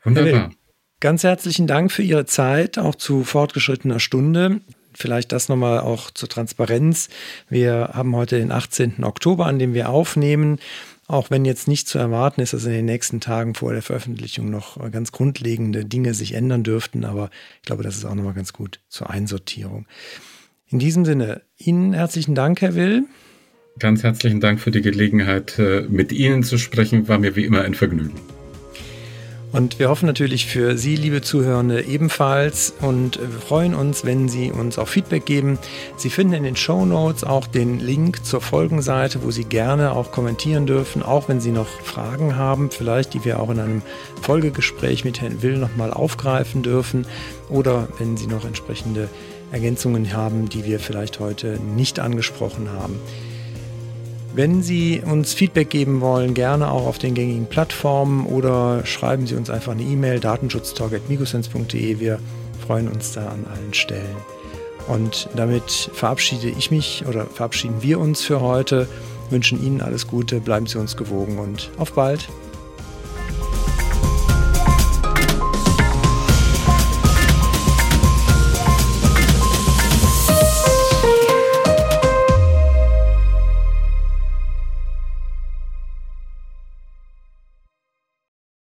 [SPEAKER 1] Wunderbar. Ganz herzlichen Dank für Ihre Zeit, auch zu fortgeschrittener Stunde. Vielleicht das nochmal auch zur Transparenz. Wir haben heute den 18. Oktober, an dem wir aufnehmen. Auch wenn jetzt nicht zu erwarten ist, dass in den nächsten Tagen vor der Veröffentlichung noch ganz grundlegende Dinge sich ändern dürften, aber ich glaube, das ist auch nochmal ganz gut zur Einsortierung. In diesem Sinne, Ihnen herzlichen Dank, Herr Will.
[SPEAKER 2] Ganz herzlichen Dank für die Gelegenheit, äh, mit Ihnen zu sprechen. War mir wie immer ein Vergnügen.
[SPEAKER 1] Und wir hoffen natürlich für Sie, liebe Zuhörende, ebenfalls und wir freuen uns, wenn Sie uns auch Feedback geben. Sie finden in den Show Notes auch den Link zur Folgenseite, wo Sie gerne auch kommentieren dürfen, auch wenn Sie noch Fragen haben, vielleicht die wir auch in einem Folgegespräch mit Herrn Will nochmal aufgreifen dürfen oder wenn Sie noch entsprechende Ergänzungen haben, die wir vielleicht heute nicht angesprochen haben. Wenn Sie uns Feedback geben wollen, gerne auch auf den gängigen Plattformen oder schreiben Sie uns einfach eine E-Mail datenschutztalk.migosense.de. Wir freuen uns da an allen Stellen. Und damit verabschiede ich mich oder verabschieden wir uns für heute, wünschen Ihnen alles Gute, bleiben Sie uns gewogen und auf bald.